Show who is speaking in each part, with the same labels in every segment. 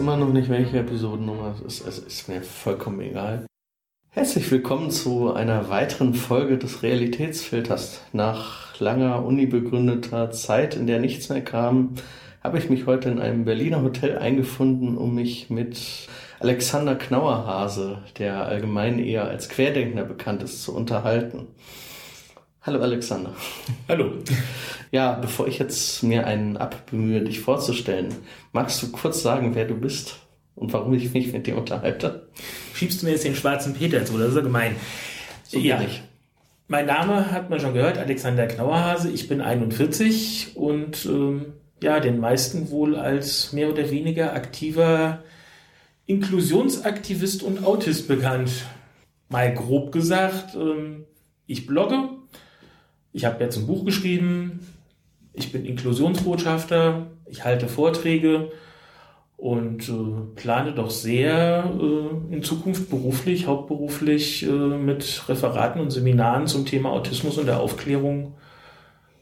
Speaker 1: immer noch nicht, welche Episodennummer es ist. Es ist mir vollkommen egal. Herzlich willkommen zu einer weiteren Folge des Realitätsfilters. Nach langer unibegründeter Zeit, in der nichts mehr kam, habe ich mich heute in einem Berliner Hotel eingefunden, um mich mit Alexander Knauerhase, der allgemein eher als Querdenkender bekannt ist, zu unterhalten. Hallo Alexander.
Speaker 2: Hallo.
Speaker 1: Ja, bevor ich jetzt mir einen abbemühe, dich vorzustellen, magst du kurz sagen, wer du bist und warum ich mich mit dir unterhalte?
Speaker 2: Schiebst du mir jetzt den schwarzen Peter zu, das ist ja gemein.
Speaker 1: So ja. Nicht.
Speaker 2: Mein Name hat man schon gehört, Alexander Knauerhase. Ich bin 41 und ähm, ja, den meisten wohl als mehr oder weniger aktiver Inklusionsaktivist und Autist bekannt. Mal grob gesagt, ähm, ich blogge, ich habe jetzt ein Buch geschrieben, ich bin Inklusionsbotschafter, ich halte Vorträge und äh, plane doch sehr äh, in Zukunft beruflich, hauptberuflich äh, mit Referaten und Seminaren zum Thema Autismus und der Aufklärung,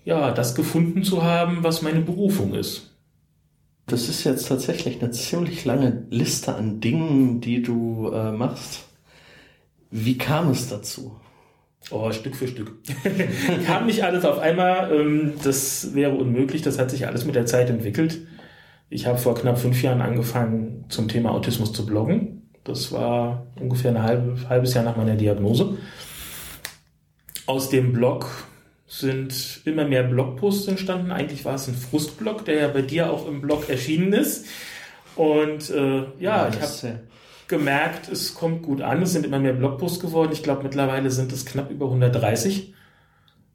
Speaker 2: ja, das gefunden zu haben, was meine Berufung ist.
Speaker 1: Das ist jetzt tatsächlich eine ziemlich lange Liste an Dingen, die du äh, machst. Wie kam es dazu?
Speaker 2: Oh, Stück für Stück. Kam nicht alles auf einmal. Ähm, das wäre unmöglich. Das hat sich alles mit der Zeit entwickelt. Ich habe vor knapp fünf Jahren angefangen, zum Thema Autismus zu bloggen. Das war ungefähr ein halbe, halbes Jahr nach meiner Diagnose. Aus dem Blog sind immer mehr Blogposts entstanden. Eigentlich war es ein Frustblog, der ja bei dir auch im Blog erschienen ist. Und äh, ja, ja ich habe gemerkt, es kommt gut an. Es sind immer mehr Blogposts geworden. Ich glaube, mittlerweile sind es knapp über 130.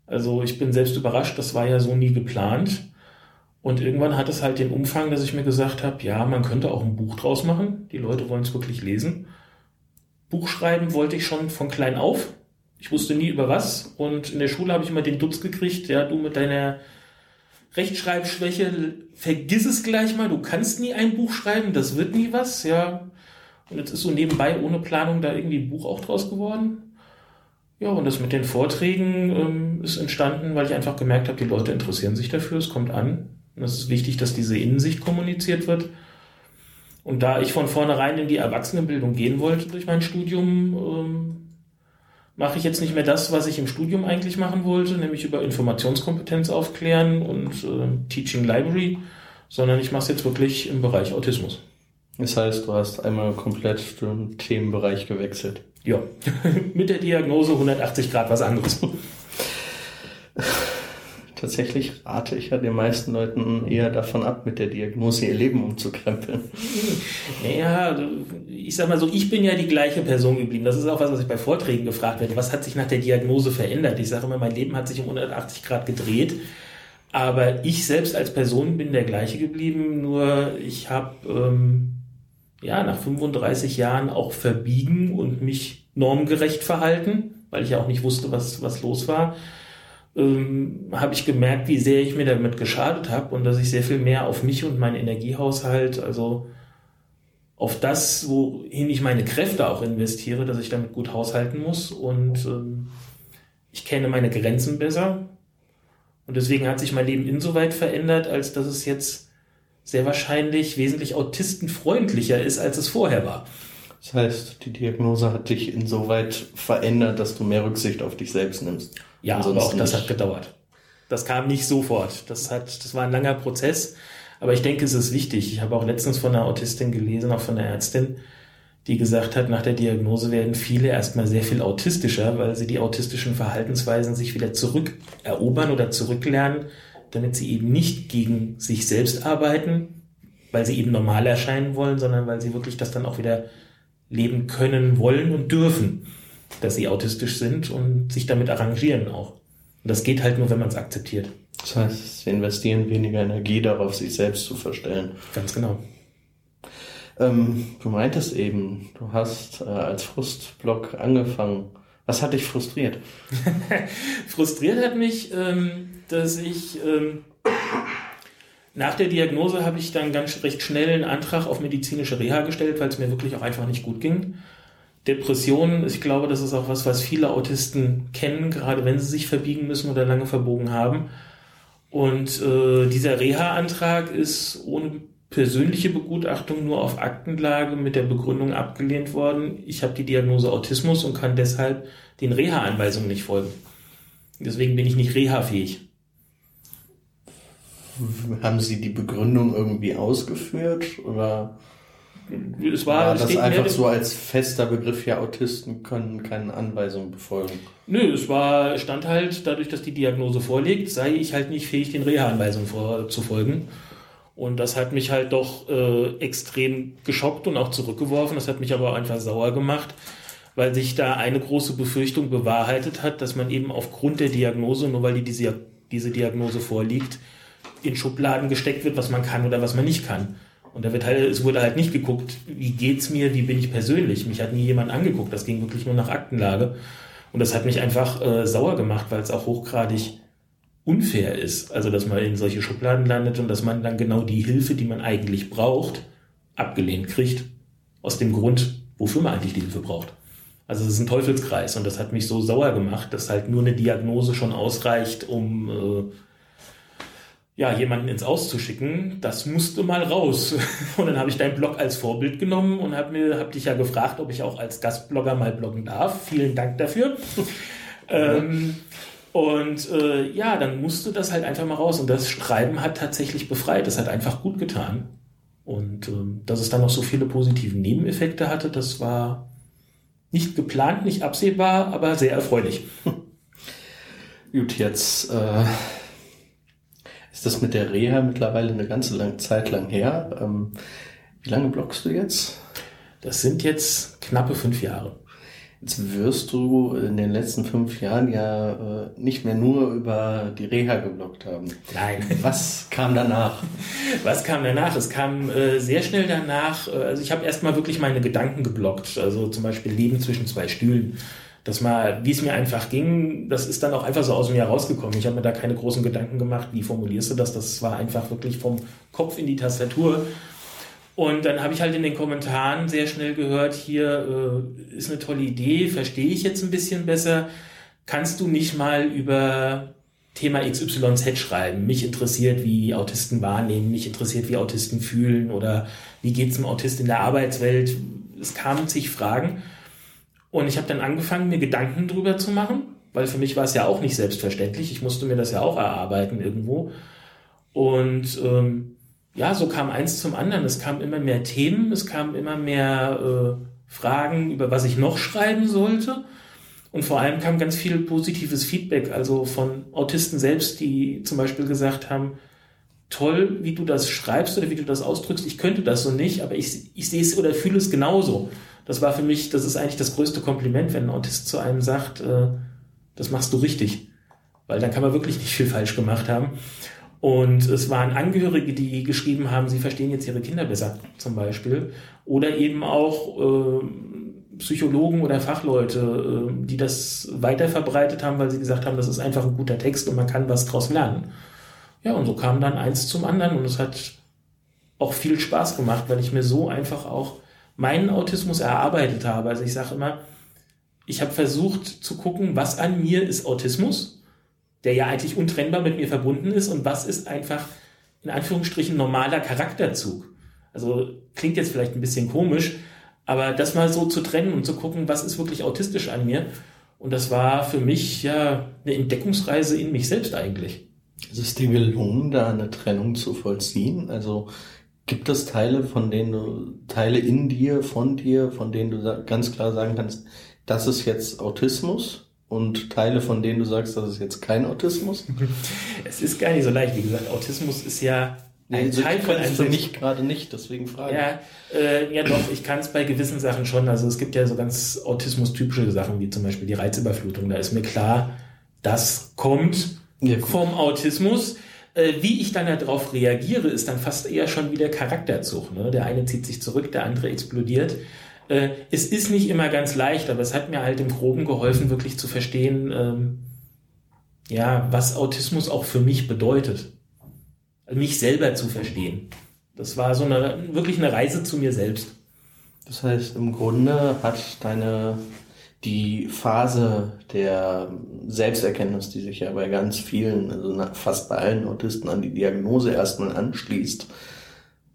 Speaker 2: Also ich bin selbst überrascht, das war ja so nie geplant. Und irgendwann hat es halt den Umfang, dass ich mir gesagt habe, ja, man könnte auch ein Buch draus machen. Die Leute wollen es wirklich lesen. Buch schreiben wollte ich schon von klein auf. Ich wusste nie über was. Und in der Schule habe ich immer den Dutz gekriegt, ja, du mit deiner Rechtschreibschwäche, vergiss es gleich mal, du kannst nie ein Buch schreiben, das wird nie was, ja. Und jetzt ist so nebenbei ohne Planung da irgendwie ein Buch auch draus geworden. Ja, und das mit den Vorträgen ähm, ist entstanden, weil ich einfach gemerkt habe, die Leute interessieren sich dafür, es kommt an. Und es ist wichtig, dass diese Innensicht kommuniziert wird. Und da ich von vornherein in die Erwachsenenbildung gehen wollte durch mein Studium, ähm, mache ich jetzt nicht mehr das, was ich im Studium eigentlich machen wollte, nämlich über Informationskompetenz aufklären und äh, Teaching Library, sondern ich mache es jetzt wirklich im Bereich Autismus.
Speaker 1: Das heißt, du hast einmal komplett den Themenbereich gewechselt.
Speaker 2: Ja, mit der Diagnose 180 Grad was anderes.
Speaker 1: Tatsächlich rate ich ja den meisten Leuten eher davon ab, mit der Diagnose ihr Leben umzukrempeln.
Speaker 2: Naja, ich sag mal so, ich bin ja die gleiche Person geblieben. Das ist auch was, was ich bei Vorträgen gefragt werde. Was hat sich nach der Diagnose verändert? Ich sage immer, mein Leben hat sich um 180 Grad gedreht. Aber ich selbst als Person bin der gleiche geblieben, nur ich habe ähm, ja, nach 35 Jahren auch verbiegen und mich normgerecht verhalten, weil ich ja auch nicht wusste, was, was los war, ähm, habe ich gemerkt, wie sehr ich mir damit geschadet habe und dass ich sehr viel mehr auf mich und meinen Energiehaushalt, also auf das, wohin ich meine Kräfte auch investiere, dass ich damit gut haushalten muss und ähm, ich kenne meine Grenzen besser. Und deswegen hat sich mein Leben insoweit verändert, als dass es jetzt sehr wahrscheinlich wesentlich autistenfreundlicher ist, als es vorher war.
Speaker 1: Das heißt, die Diagnose hat dich insoweit verändert, dass du mehr Rücksicht auf dich selbst nimmst.
Speaker 2: Ja, Ansonsten aber auch das hat gedauert. Das kam nicht sofort. Das hat, das war ein langer Prozess. Aber ich denke, es ist wichtig. Ich habe auch letztens von einer Autistin gelesen, auch von einer Ärztin, die gesagt hat, nach der Diagnose werden viele erstmal sehr viel autistischer, weil sie die autistischen Verhaltensweisen sich wieder zurückerobern oder zurücklernen, damit sie eben nicht gegen sich selbst arbeiten, weil sie eben normal erscheinen wollen, sondern weil sie wirklich das dann auch wieder leben können, wollen und dürfen, dass sie autistisch sind und sich damit arrangieren auch. Und das geht halt nur, wenn man es akzeptiert.
Speaker 1: Das heißt, sie investieren weniger Energie darauf, sich selbst zu verstellen.
Speaker 2: Ganz genau.
Speaker 1: Ähm, du meintest eben, du hast äh, als Frustblock angefangen. Was hat dich frustriert?
Speaker 2: frustriert hat mich, ähm, dass ich ähm, nach der Diagnose habe ich dann ganz recht schnell einen Antrag auf medizinische Reha gestellt, weil es mir wirklich auch einfach nicht gut ging. Depressionen, ich glaube, das ist auch was, was viele Autisten kennen, gerade wenn sie sich verbiegen müssen oder lange verbogen haben. Und äh, dieser Reha-Antrag ist ohne persönliche Begutachtung nur auf Aktenlage mit der Begründung abgelehnt worden, ich habe die Diagnose Autismus und kann deshalb den Reha-Anweisungen nicht folgen. Deswegen bin ich nicht reha-fähig.
Speaker 1: Haben Sie die Begründung irgendwie ausgeführt oder
Speaker 2: es war,
Speaker 1: war das einfach so als fester Begriff, ja, Autisten können keine Anweisungen befolgen?
Speaker 2: Nö, es war, stand halt, dadurch, dass die Diagnose vorliegt, sei ich halt nicht fähig, den Reha-Anweisungen zu folgen. Und das hat mich halt doch äh, extrem geschockt und auch zurückgeworfen. Das hat mich aber einfach sauer gemacht, weil sich da eine große Befürchtung bewahrheitet hat, dass man eben aufgrund der Diagnose, nur weil die diese, diese Diagnose vorliegt, in Schubladen gesteckt wird, was man kann oder was man nicht kann. Und da wird halt, es wurde halt nicht geguckt, wie geht's mir, wie bin ich persönlich. Mich hat nie jemand angeguckt. Das ging wirklich nur nach Aktenlage. Und das hat mich einfach äh, sauer gemacht, weil es auch hochgradig unfair ist. Also, dass man in solche Schubladen landet und dass man dann genau die Hilfe, die man eigentlich braucht, abgelehnt kriegt. Aus dem Grund, wofür man eigentlich die Hilfe braucht. Also, es ist ein Teufelskreis und das hat mich so sauer gemacht, dass halt nur eine Diagnose schon ausreicht, um äh, ja, jemanden ins Aus zu schicken, das musste mal raus. Und dann habe ich deinen Blog als Vorbild genommen und habe mir, hab dich ja gefragt, ob ich auch als Gastblogger mal bloggen darf. Vielen Dank dafür. ähm, und äh, ja, dann musste das halt einfach mal raus. Und das Schreiben hat tatsächlich befreit. Das hat einfach gut getan. Und ähm, dass es dann noch so viele positive Nebeneffekte hatte, das war nicht geplant, nicht absehbar, aber sehr erfreulich.
Speaker 1: Gut, jetzt äh, ist das mit der Reha mittlerweile eine ganze lange Zeit lang her. Ähm, wie lange bloggst du jetzt?
Speaker 2: Das sind jetzt knappe fünf Jahre.
Speaker 1: Jetzt wirst du in den letzten fünf Jahren ja äh, nicht mehr nur über die Reha gebloggt haben.
Speaker 2: Nein.
Speaker 1: Was kam danach?
Speaker 2: Was kam danach? Es kam äh, sehr schnell danach, äh, also ich habe erstmal wirklich meine Gedanken geblockt, also zum Beispiel Leben zwischen zwei Stühlen das mal, wie es mir einfach ging, das ist dann auch einfach so aus mir rausgekommen. Ich habe mir da keine großen Gedanken gemacht, wie formulierst du das? Das war einfach wirklich vom Kopf in die Tastatur. Und dann habe ich halt in den Kommentaren sehr schnell gehört, hier äh, ist eine tolle Idee, verstehe ich jetzt ein bisschen besser. Kannst du nicht mal über Thema XYZ schreiben? Mich interessiert, wie Autisten wahrnehmen, mich interessiert, wie Autisten fühlen oder wie geht es dem Autist in der Arbeitswelt? Es kamen zig Fragen. Und ich habe dann angefangen, mir Gedanken drüber zu machen, weil für mich war es ja auch nicht selbstverständlich. Ich musste mir das ja auch erarbeiten irgendwo. Und ähm, ja, so kam eins zum anderen. Es kamen immer mehr Themen, es kamen immer mehr äh, Fragen, über was ich noch schreiben sollte. Und vor allem kam ganz viel positives Feedback, also von Autisten selbst, die zum Beispiel gesagt haben, toll, wie du das schreibst oder wie du das ausdrückst. Ich könnte das so nicht, aber ich, ich sehe es oder fühle es genauso das war für mich, das ist eigentlich das größte Kompliment, wenn ein Autist zu einem sagt, äh, das machst du richtig. Weil dann kann man wirklich nicht viel falsch gemacht haben. Und es waren Angehörige, die geschrieben haben, sie verstehen jetzt ihre Kinder besser, zum Beispiel. Oder eben auch äh, Psychologen oder Fachleute, äh, die das weiter verbreitet haben, weil sie gesagt haben, das ist einfach ein guter Text und man kann was draus lernen. Ja, und so kam dann eins zum anderen und es hat auch viel Spaß gemacht, weil ich mir so einfach auch meinen Autismus erarbeitet habe. Also ich sage immer, ich habe versucht zu gucken, was an mir ist Autismus, der ja eigentlich untrennbar mit mir verbunden ist und was ist einfach in Anführungsstrichen normaler Charakterzug. Also klingt jetzt vielleicht ein bisschen komisch, aber das mal so zu trennen und zu gucken, was ist wirklich autistisch an mir. Und das war für mich ja eine Entdeckungsreise in mich selbst eigentlich.
Speaker 1: Ist es dir gelungen, da eine Trennung zu vollziehen? Also Gibt es Teile, von denen du, Teile in dir, von dir, von denen du ganz klar sagen kannst, das ist jetzt Autismus? Und Teile, von denen du sagst, das ist jetzt kein Autismus?
Speaker 2: Es ist gar nicht so leicht. Wie gesagt, Autismus ist ja ein
Speaker 1: nee, Teil von einem. für mich gerade nicht, deswegen frage
Speaker 2: ja, äh, ja, doch, ich kann es bei gewissen Sachen schon. Also es gibt ja so ganz Autismus-typische Sachen, wie zum Beispiel die Reizüberflutung. Da ist mir klar, das kommt ja, vom Autismus. Äh, wie ich dann darauf reagiere, ist dann fast eher schon wieder Charakterzug. Ne? Der eine zieht sich zurück, der andere explodiert. Äh, es ist nicht immer ganz leicht, aber es hat mir halt im Groben geholfen, wirklich zu verstehen, ähm, ja, was Autismus auch für mich bedeutet. Mich selber zu verstehen. Das war so eine, wirklich eine Reise zu mir selbst.
Speaker 1: Das heißt, im Grunde hat deine die Phase der Selbsterkenntnis, die sich ja bei ganz vielen, also fast bei allen Autisten an die Diagnose erstmal anschließt,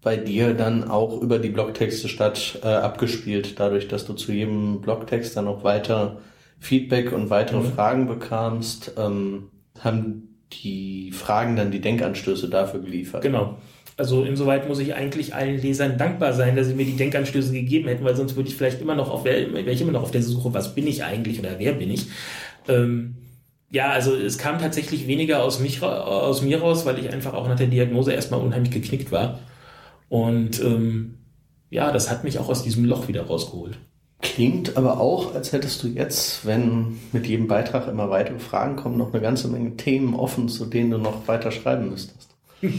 Speaker 1: bei dir dann auch über die Blogtexte statt äh, abgespielt, dadurch, dass du zu jedem Blogtext dann auch weiter Feedback und weitere mhm. Fragen bekamst, ähm, haben die Fragen dann die Denkanstöße dafür geliefert.
Speaker 2: Genau. Also insoweit muss ich eigentlich allen Lesern dankbar sein, dass sie mir die Denkanstöße gegeben hätten, weil sonst würde ich vielleicht immer noch auf wäre ich immer noch auf der Suche, was bin ich eigentlich oder wer bin ich. Ähm, ja, also es kam tatsächlich weniger aus, mich, aus mir raus, weil ich einfach auch nach der Diagnose erstmal unheimlich geknickt war. Und ähm, ja, das hat mich auch aus diesem Loch wieder rausgeholt.
Speaker 1: Klingt aber auch, als hättest du jetzt, wenn mit jedem Beitrag immer weitere Fragen kommen, noch eine ganze Menge Themen offen, zu denen du noch weiter schreiben müsstest.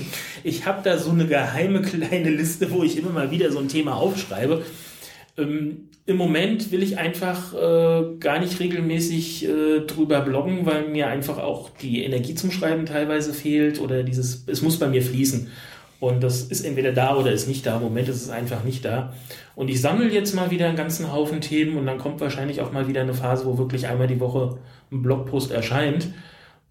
Speaker 2: Ich habe da so eine geheime kleine Liste, wo ich immer mal wieder so ein Thema aufschreibe. Ähm, Im Moment will ich einfach äh, gar nicht regelmäßig äh, drüber bloggen, weil mir einfach auch die Energie zum Schreiben teilweise fehlt oder dieses, es muss bei mir fließen. Und das ist entweder da oder ist nicht da. Im Moment ist es einfach nicht da. Und ich sammle jetzt mal wieder einen ganzen Haufen Themen und dann kommt wahrscheinlich auch mal wieder eine Phase, wo wirklich einmal die Woche ein Blogpost erscheint.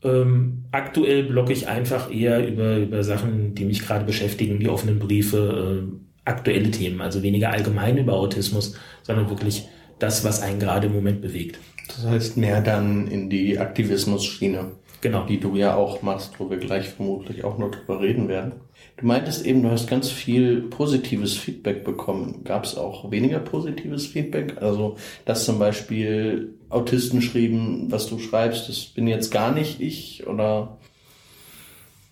Speaker 2: Ähm, aktuell blogge ich einfach eher über, über Sachen, die mich gerade beschäftigen, die offenen Briefe, äh, aktuelle Themen, also weniger allgemein über Autismus, sondern wirklich das, was einen gerade im Moment bewegt.
Speaker 1: Das heißt mehr dann in die Aktivismus-Schiene. Genau. Die du ja auch machst, wo wir gleich vermutlich auch noch drüber reden werden. Du meintest eben, du hast ganz viel positives Feedback bekommen. Gab es auch weniger positives Feedback? Also, dass zum Beispiel Autisten schrieben, was du schreibst, das bin jetzt gar nicht ich oder?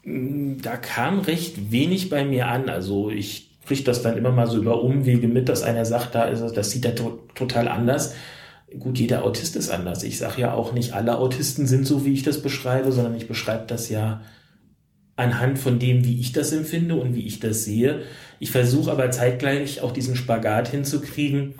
Speaker 2: Da kam recht wenig bei mir an. Also ich kriege das dann immer mal so über Umwege mit, dass einer sagt, da ist das sieht er to total anders. Gut, jeder Autist ist anders. Ich sage ja auch nicht, alle Autisten sind so, wie ich das beschreibe, sondern ich beschreibe das ja anhand von dem, wie ich das empfinde und wie ich das sehe. Ich versuche aber zeitgleich auch diesen Spagat hinzukriegen,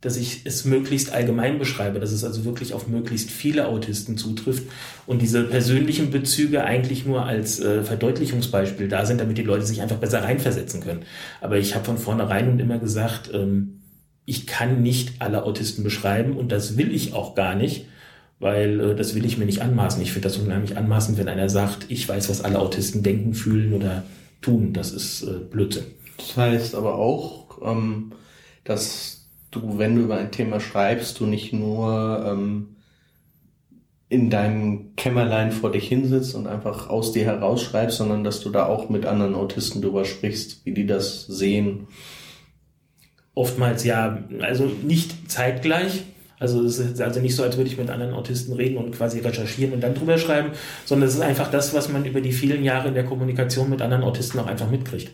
Speaker 2: dass ich es möglichst allgemein beschreibe, dass es also wirklich auf möglichst viele Autisten zutrifft und diese persönlichen Bezüge eigentlich nur als äh, Verdeutlichungsbeispiel da sind, damit die Leute sich einfach besser reinversetzen können. Aber ich habe von vornherein und immer gesagt, ähm, ich kann nicht alle Autisten beschreiben und das will ich auch gar nicht, weil äh, das will ich mir nicht anmaßen. Ich finde das unheimlich anmaßend, wenn einer sagt, ich weiß, was alle Autisten denken, fühlen oder tun. Das ist äh, Blödsinn.
Speaker 1: Das heißt aber auch, ähm, dass du, wenn du über ein Thema schreibst, du nicht nur ähm, in deinem Kämmerlein vor dich hinsitzt und einfach aus dir herausschreibst, sondern dass du da auch mit anderen Autisten drüber sprichst, wie die das sehen.
Speaker 2: Oftmals ja, also nicht zeitgleich, also es ist also nicht so, als würde ich mit anderen Autisten reden und quasi recherchieren und dann drüber schreiben, sondern es ist einfach das, was man über die vielen Jahre in der Kommunikation mit anderen Autisten auch einfach mitkriegt.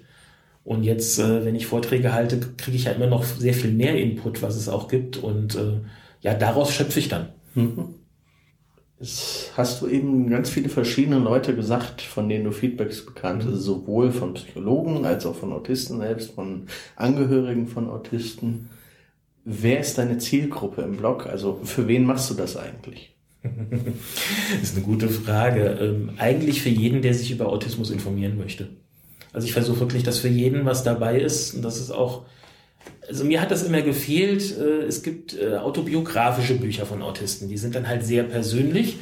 Speaker 2: Und jetzt, äh, wenn ich Vorträge halte, kriege ich ja immer noch sehr viel mehr Input, was es auch gibt. Und äh, ja, daraus schöpfe ich dann. Mhm.
Speaker 1: Es hast du eben ganz viele verschiedene Leute gesagt, von denen du Feedbacks bekannt hast, mhm. sowohl von Psychologen als auch von Autisten selbst, von Angehörigen von Autisten. Wer ist deine Zielgruppe im Blog? Also für wen machst du das eigentlich?
Speaker 2: das ist eine gute Frage. Ähm, eigentlich für jeden, der sich über Autismus informieren möchte. Also ich versuche wirklich, dass für jeden was dabei ist und das ist auch, also mir hat das immer gefehlt. Äh, es gibt äh, autobiografische Bücher von Autisten, die sind dann halt sehr persönlich.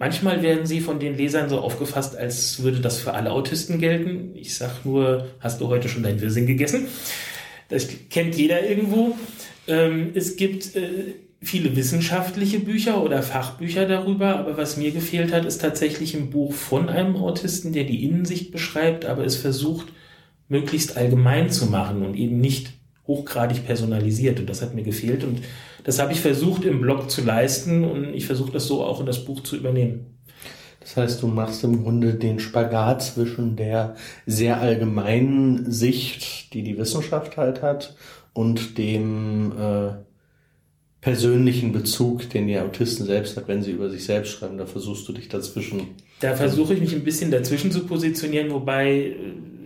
Speaker 2: Manchmal werden sie von den Lesern so aufgefasst, als würde das für alle Autisten gelten. Ich sag nur, hast du heute schon dein Wirsing gegessen? Das kennt jeder irgendwo. Ähm, es gibt äh, viele wissenschaftliche Bücher oder Fachbücher darüber, aber was mir gefehlt hat, ist tatsächlich ein Buch von einem Autisten, der die Innensicht beschreibt, aber es versucht, möglichst allgemein zu machen und eben nicht hochgradig personalisiert. Und das hat mir gefehlt und das habe ich versucht im Blog zu leisten und ich versuche das so auch in das Buch zu übernehmen.
Speaker 1: Das heißt, du machst im Grunde den Spagat zwischen der sehr allgemeinen Sicht, die die Wissenschaft halt hat, und dem äh, persönlichen Bezug, den die Autisten selbst hat, wenn sie über sich selbst schreiben. Da versuchst du dich dazwischen.
Speaker 2: Da versuche ich mich ein bisschen dazwischen zu positionieren, wobei äh,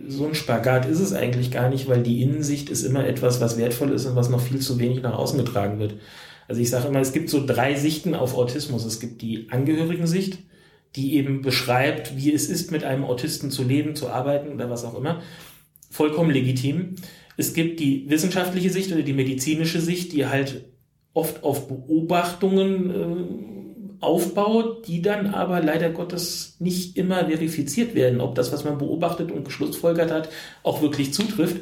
Speaker 2: so ein Spagat ist es eigentlich gar nicht, weil die Innensicht ist immer etwas, was wertvoll ist und was noch viel zu wenig nach außen getragen wird. Also ich sage immer, es gibt so drei Sichten auf Autismus. Es gibt die Angehörigen-Sicht, die eben beschreibt, wie es ist, mit einem Autisten zu leben, zu arbeiten oder was auch immer. Vollkommen legitim. Es gibt die wissenschaftliche Sicht oder die medizinische Sicht, die halt oft auf Beobachtungen äh, aufbaut, die dann aber leider Gottes nicht immer verifiziert werden, ob das, was man beobachtet und geschlussfolgert hat, auch wirklich zutrifft.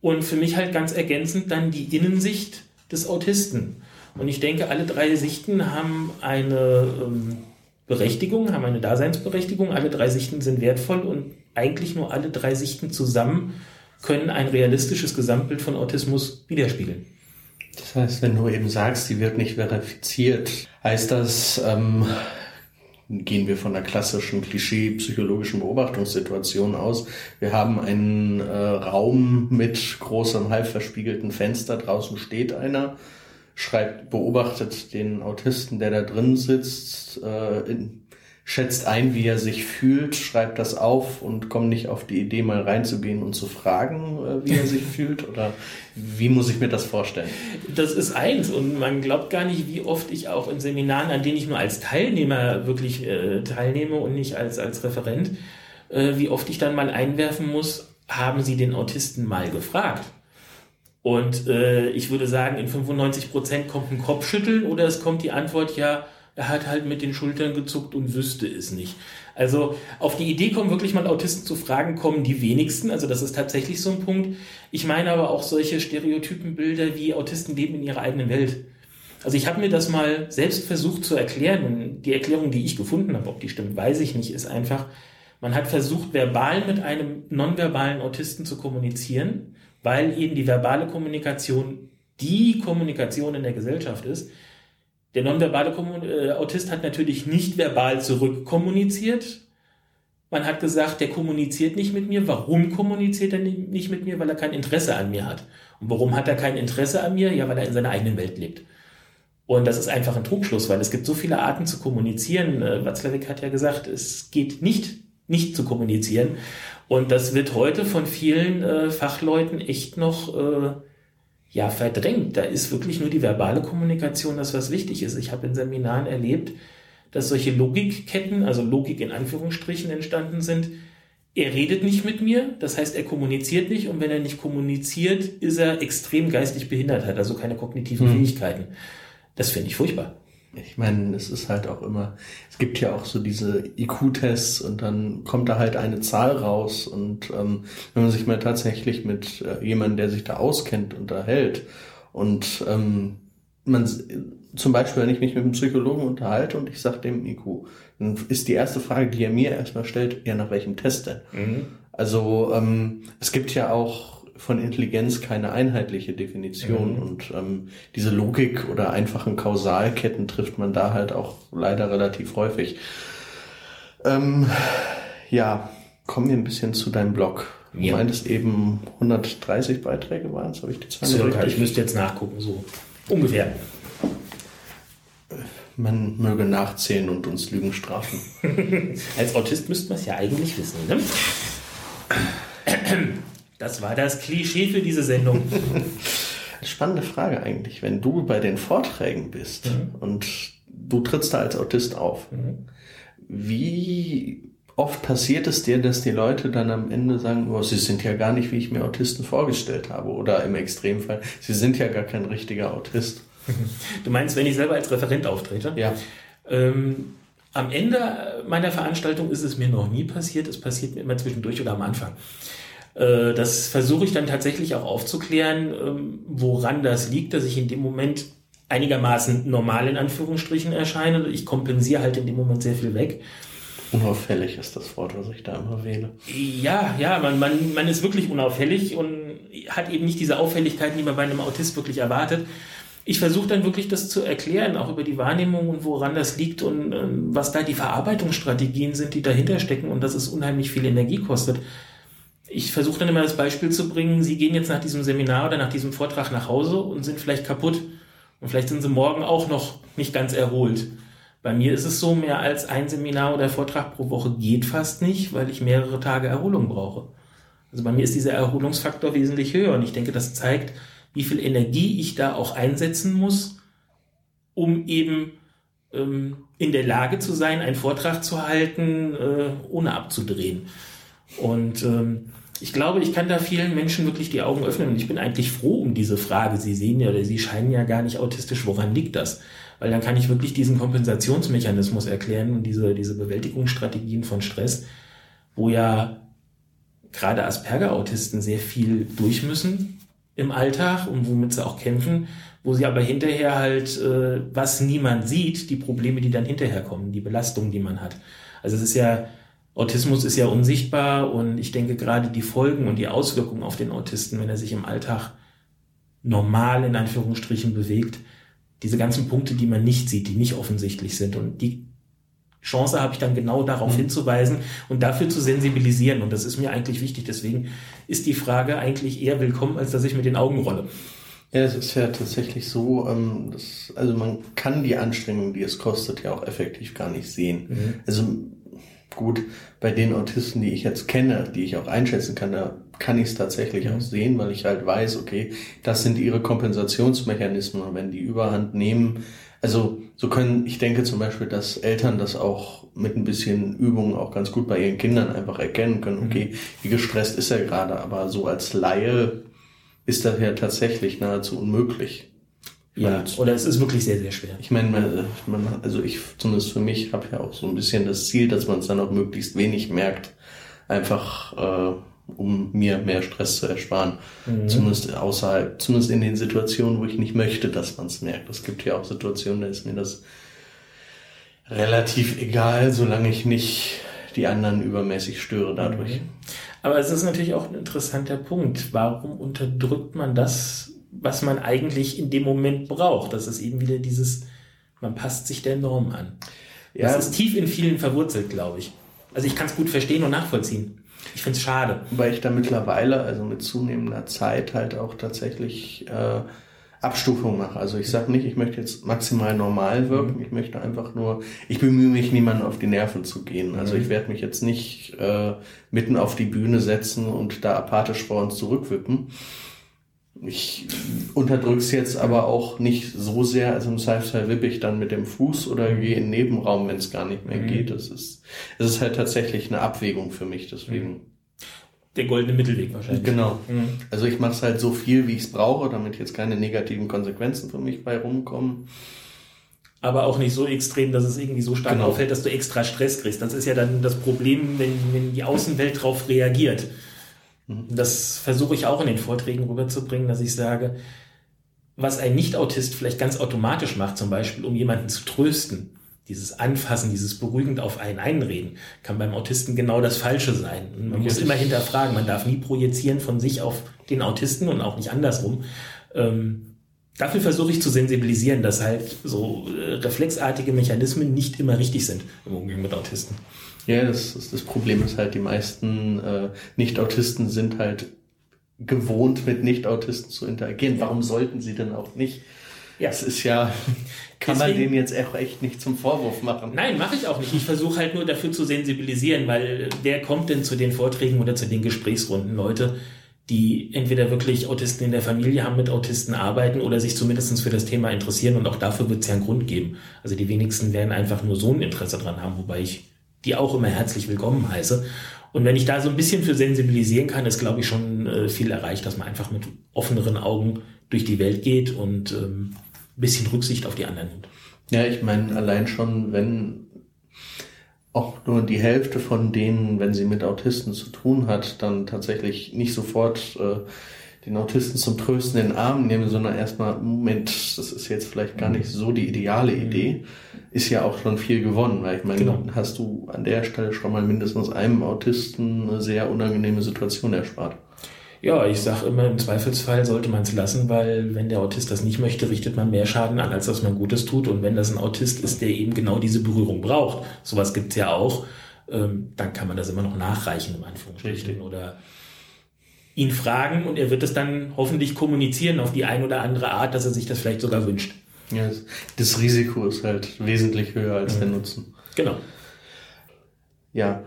Speaker 2: Und für mich halt ganz ergänzend dann die Innensicht des Autisten. Und ich denke, alle drei Sichten haben eine ähm, Berechtigung, haben eine Daseinsberechtigung. Alle drei Sichten sind wertvoll und eigentlich nur alle drei Sichten zusammen können ein realistisches Gesamtbild von Autismus widerspiegeln.
Speaker 1: Das heißt, wenn du eben sagst, sie wird nicht verifiziert, heißt das, ähm, gehen wir von der klassischen Klischee-psychologischen Beobachtungssituation aus. Wir haben einen äh, Raum mit großem halb verspiegelten Fenster, draußen steht einer, schreibt, beobachtet den Autisten, der da drin sitzt, äh, in, schätzt ein, wie er sich fühlt, schreibt das auf und kommt nicht auf die Idee, mal reinzugehen und zu fragen, äh, wie er sich fühlt? Oder wie muss ich mir das vorstellen?
Speaker 2: Das ist eins und man glaubt gar nicht, wie oft ich auch in Seminaren, an denen ich nur als Teilnehmer wirklich äh, teilnehme und nicht als, als Referent, äh, wie oft ich dann mal einwerfen muss, haben Sie den Autisten mal gefragt? Und äh, ich würde sagen, in 95 Prozent kommt ein Kopfschütteln oder es kommt die Antwort, ja, er hat halt mit den Schultern gezuckt und wüsste es nicht. Also auf die Idee kommen wirklich mal Autisten zu fragen, kommen die wenigsten. Also das ist tatsächlich so ein Punkt. Ich meine aber auch solche Stereotypenbilder wie Autisten leben in ihrer eigenen Welt. Also ich habe mir das mal selbst versucht zu erklären und die Erklärung, die ich gefunden habe, ob die stimmt, weiß ich nicht, ist einfach, man hat versucht, verbal mit einem nonverbalen Autisten zu kommunizieren, weil eben die verbale Kommunikation die Kommunikation in der Gesellschaft ist. Der nonverbale äh, Autist hat natürlich nicht verbal zurückkommuniziert. Man hat gesagt, der kommuniziert nicht mit mir. Warum kommuniziert er nicht mit mir? Weil er kein Interesse an mir hat. Und warum hat er kein Interesse an mir? Ja, weil er in seiner eigenen Welt lebt. Und das ist einfach ein Trugschluss, weil es gibt so viele Arten zu kommunizieren. Äh, Watzlawick hat ja gesagt, es geht nicht, nicht zu kommunizieren. Und das wird heute von vielen äh, Fachleuten echt noch äh, ja verdrängt. Da ist wirklich nur die verbale Kommunikation das, was wichtig ist. Ich habe in Seminaren erlebt, dass solche Logikketten, also Logik in Anführungsstrichen entstanden sind. Er redet nicht mit mir, das heißt, er kommuniziert nicht und wenn er nicht kommuniziert, ist er extrem geistig behindert, hat also keine kognitiven mhm. Fähigkeiten. Das finde ich furchtbar.
Speaker 1: Ich meine, es ist halt auch immer, es gibt ja auch so diese IQ-Tests und dann kommt da halt eine Zahl raus und ähm, wenn man sich mal tatsächlich mit äh, jemandem, der sich da auskennt, unterhält und ähm, man zum Beispiel, wenn ich mich mit einem Psychologen unterhalte und ich sage dem IQ, dann ist die erste Frage, die er mir erstmal stellt, ja nach welchem Test denn? Mhm. Also ähm, es gibt ja auch von Intelligenz keine einheitliche Definition mhm. und ähm, diese Logik oder einfachen Kausalketten trifft man da halt auch leider relativ häufig. Ähm, ja, kommen wir ein bisschen zu deinem Blog. Du ja. meintest eben 130 Beiträge waren es, habe ich die
Speaker 2: Zahl Circa, ich müsste jetzt nachgucken, so ungefähr.
Speaker 1: Man möge nachzählen und uns Lügen strafen.
Speaker 2: Als Autist müsste man es ja eigentlich wissen, ne? Das war das Klischee für diese Sendung.
Speaker 1: Spannende Frage eigentlich, wenn du bei den Vorträgen bist mhm. und du trittst da als Autist auf. Mhm. Wie oft passiert es dir, dass die Leute dann am Ende sagen, oh, sie sind ja gar nicht, wie ich mir Autisten vorgestellt habe. Oder im Extremfall, sie sind ja gar kein richtiger Autist.
Speaker 2: Du meinst, wenn ich selber als Referent auftrete?
Speaker 1: Ja.
Speaker 2: Ähm, am Ende meiner Veranstaltung ist es mir noch nie passiert. Es passiert mir immer zwischendurch oder am Anfang. Äh, das versuche ich dann tatsächlich auch aufzuklären, ähm, woran das liegt, dass ich in dem Moment einigermaßen normal in Anführungsstrichen erscheine. Ich kompensiere halt in dem Moment sehr viel weg.
Speaker 1: Unauffällig ist das Wort, was ich da immer wähle.
Speaker 2: Ja, ja, man, man, man ist wirklich unauffällig und hat eben nicht diese Auffälligkeiten, die man bei einem Autist wirklich erwartet. Ich versuche dann wirklich das zu erklären, auch über die Wahrnehmung und woran das liegt und äh, was da die Verarbeitungsstrategien sind, die dahinter stecken und dass es unheimlich viel Energie kostet ich versuche dann immer das Beispiel zu bringen, Sie gehen jetzt nach diesem Seminar oder nach diesem Vortrag nach Hause und sind vielleicht kaputt und vielleicht sind Sie morgen auch noch nicht ganz erholt. Bei mir ist es so, mehr als ein Seminar oder Vortrag pro Woche geht fast nicht, weil ich mehrere Tage Erholung brauche. Also bei mir ist dieser Erholungsfaktor wesentlich höher und ich denke, das zeigt, wie viel Energie ich da auch einsetzen muss, um eben ähm, in der Lage zu sein, einen Vortrag zu halten, äh, ohne abzudrehen. Und ähm, ich glaube, ich kann da vielen Menschen wirklich die Augen öffnen und ich bin eigentlich froh um diese Frage. Sie sehen ja oder Sie scheinen ja gar nicht autistisch. Woran liegt das? weil dann kann ich wirklich diesen Kompensationsmechanismus erklären und diese, diese Bewältigungsstrategien von Stress, wo ja gerade Asperger-Autisten sehr viel durch müssen im Alltag und womit sie auch kämpfen, wo sie aber hinterher halt, äh, was niemand sieht, die Probleme, die dann hinterher kommen, die Belastung, die man hat. Also es ist ja, Autismus ist ja unsichtbar und ich denke gerade die Folgen und die Auswirkungen auf den Autisten, wenn er sich im Alltag normal in Anführungsstrichen bewegt, diese ganzen Punkte, die man nicht sieht, die nicht offensichtlich sind und die Chance habe ich dann genau darauf mhm. hinzuweisen und dafür zu sensibilisieren. Und das ist mir eigentlich wichtig. Deswegen ist die Frage eigentlich eher willkommen, als dass ich mit den Augen rolle.
Speaker 1: Ja, es ist ja tatsächlich so, ähm, dass, also man kann die Anstrengung, die es kostet, ja auch effektiv gar nicht sehen. Mhm. Also gut, bei den Autisten, die ich jetzt kenne, die ich auch einschätzen kann, da kann ich es tatsächlich mhm. auch sehen, weil ich halt weiß, okay, das sind ihre Kompensationsmechanismen und wenn die Überhand nehmen, also so können, ich denke zum Beispiel, dass Eltern das auch mit ein bisschen Übung auch ganz gut bei ihren Kindern einfach erkennen können, mhm. okay, wie gestresst ist er gerade, aber so als Laie ist das ja tatsächlich nahezu unmöglich.
Speaker 2: Ja, und oder es ist wirklich sehr, sehr schwer.
Speaker 1: Ich meine, man, man, also ich, zumindest für mich, habe ja auch so ein bisschen das Ziel, dass man es dann auch möglichst wenig merkt. Einfach äh, um mir mehr Stress zu ersparen. Mhm. Zumindest außerhalb, zumindest in den Situationen, wo ich nicht möchte, dass man es merkt. Es gibt ja auch Situationen, da ist mir das relativ egal, solange ich nicht die anderen übermäßig störe dadurch. Mhm.
Speaker 2: Aber es ist natürlich auch ein interessanter Punkt. Warum unterdrückt man das, was man eigentlich in dem Moment braucht? Das ist eben wieder dieses, man passt sich der Norm an. Ja. Das ist tief in vielen verwurzelt, glaube ich. Also ich kann es gut verstehen und nachvollziehen. Ich finde es schade.
Speaker 1: Weil ich da mittlerweile, also mit zunehmender Zeit, halt auch tatsächlich äh, Abstufung mache. Also ich sage nicht, ich möchte jetzt maximal normal wirken, ich möchte einfach nur, ich bemühe mich, niemanden auf die Nerven zu gehen. Also ich werde mich jetzt nicht äh, mitten auf die Bühne setzen und da apathisch vor uns zurückwippen. Ich unterdrück's jetzt aber auch nicht so sehr, also im Zweifelsfall wippe ich dann mit dem Fuß oder gehe in den Nebenraum, wenn es gar nicht mehr mhm. geht. Das ist, es ist halt tatsächlich eine Abwägung für mich, deswegen. Mhm.
Speaker 2: Der goldene Mittelweg wahrscheinlich.
Speaker 1: Genau. Mhm. Also ich mache es halt so viel, wie ich es brauche, damit jetzt keine negativen Konsequenzen für mich bei rumkommen.
Speaker 2: Aber auch nicht so extrem, dass es irgendwie so stark genau. auffällt, dass du extra Stress kriegst. Das ist ja dann das Problem, wenn, wenn die Außenwelt darauf reagiert. Mhm. Das versuche ich auch in den Vorträgen rüberzubringen, dass ich sage, was ein Nicht-Autist vielleicht ganz automatisch macht, zum Beispiel, um jemanden zu trösten, dieses Anfassen, dieses beruhigend auf einen einreden, kann beim Autisten genau das Falsche sein. Und man muss immer hinterfragen, man darf nie projizieren von sich auf den Autisten und auch nicht andersrum. Ähm, dafür versuche ich zu sensibilisieren, dass halt so äh, reflexartige Mechanismen nicht immer richtig sind im Umgang mit Autisten.
Speaker 1: Ja, das, das, das Problem ist halt, die meisten äh, Nicht-Autisten sind halt gewohnt, mit Nicht-Autisten zu interagieren. Warum sollten sie denn auch nicht? Ja. Das ist ja, kann Deswegen, man denen jetzt auch echt nicht zum Vorwurf machen.
Speaker 2: Nein, mache ich auch nicht. Ich versuche halt nur dafür zu sensibilisieren, weil wer kommt denn zu den Vorträgen oder zu den Gesprächsrunden? Leute, die entweder wirklich Autisten in der Familie haben, mit Autisten arbeiten oder sich zumindest für das Thema interessieren und auch dafür wird es ja einen Grund geben. Also die wenigsten werden einfach nur so ein Interesse dran haben, wobei ich die auch immer herzlich willkommen heiße. Und wenn ich da so ein bisschen für sensibilisieren kann, ist, glaube ich, schon äh, viel erreicht, dass man einfach mit offeneren Augen durch die Welt geht und ähm, ein bisschen Rücksicht auf die anderen nimmt.
Speaker 1: Ja, ich meine, allein schon, wenn auch nur die Hälfte von denen, wenn sie mit Autisten zu tun hat, dann tatsächlich nicht sofort äh, den Autisten zum Trösten in den Arm nehmen, sondern erstmal, Moment, das ist jetzt vielleicht gar nicht so die ideale Idee, ist ja auch schon viel gewonnen, weil ich meine, genau. hast du an der Stelle schon mal mindestens einem Autisten eine sehr unangenehme Situation erspart.
Speaker 2: Ja, ich sage immer, im Zweifelsfall sollte man es lassen, weil wenn der Autist das nicht möchte, richtet man mehr Schaden an, als dass man Gutes tut. Und wenn das ein Autist ist, der eben genau diese Berührung braucht, sowas gibt's ja auch, ähm, dann kann man das immer noch nachreichen, im Anführungsstrichen. Richtig. Oder ihn fragen und er wird es dann hoffentlich kommunizieren auf die ein oder andere Art, dass er sich das vielleicht sogar wünscht.
Speaker 1: Ja, das Risiko ist halt wesentlich höher als mhm. der Nutzen.
Speaker 2: Genau.
Speaker 1: Ja,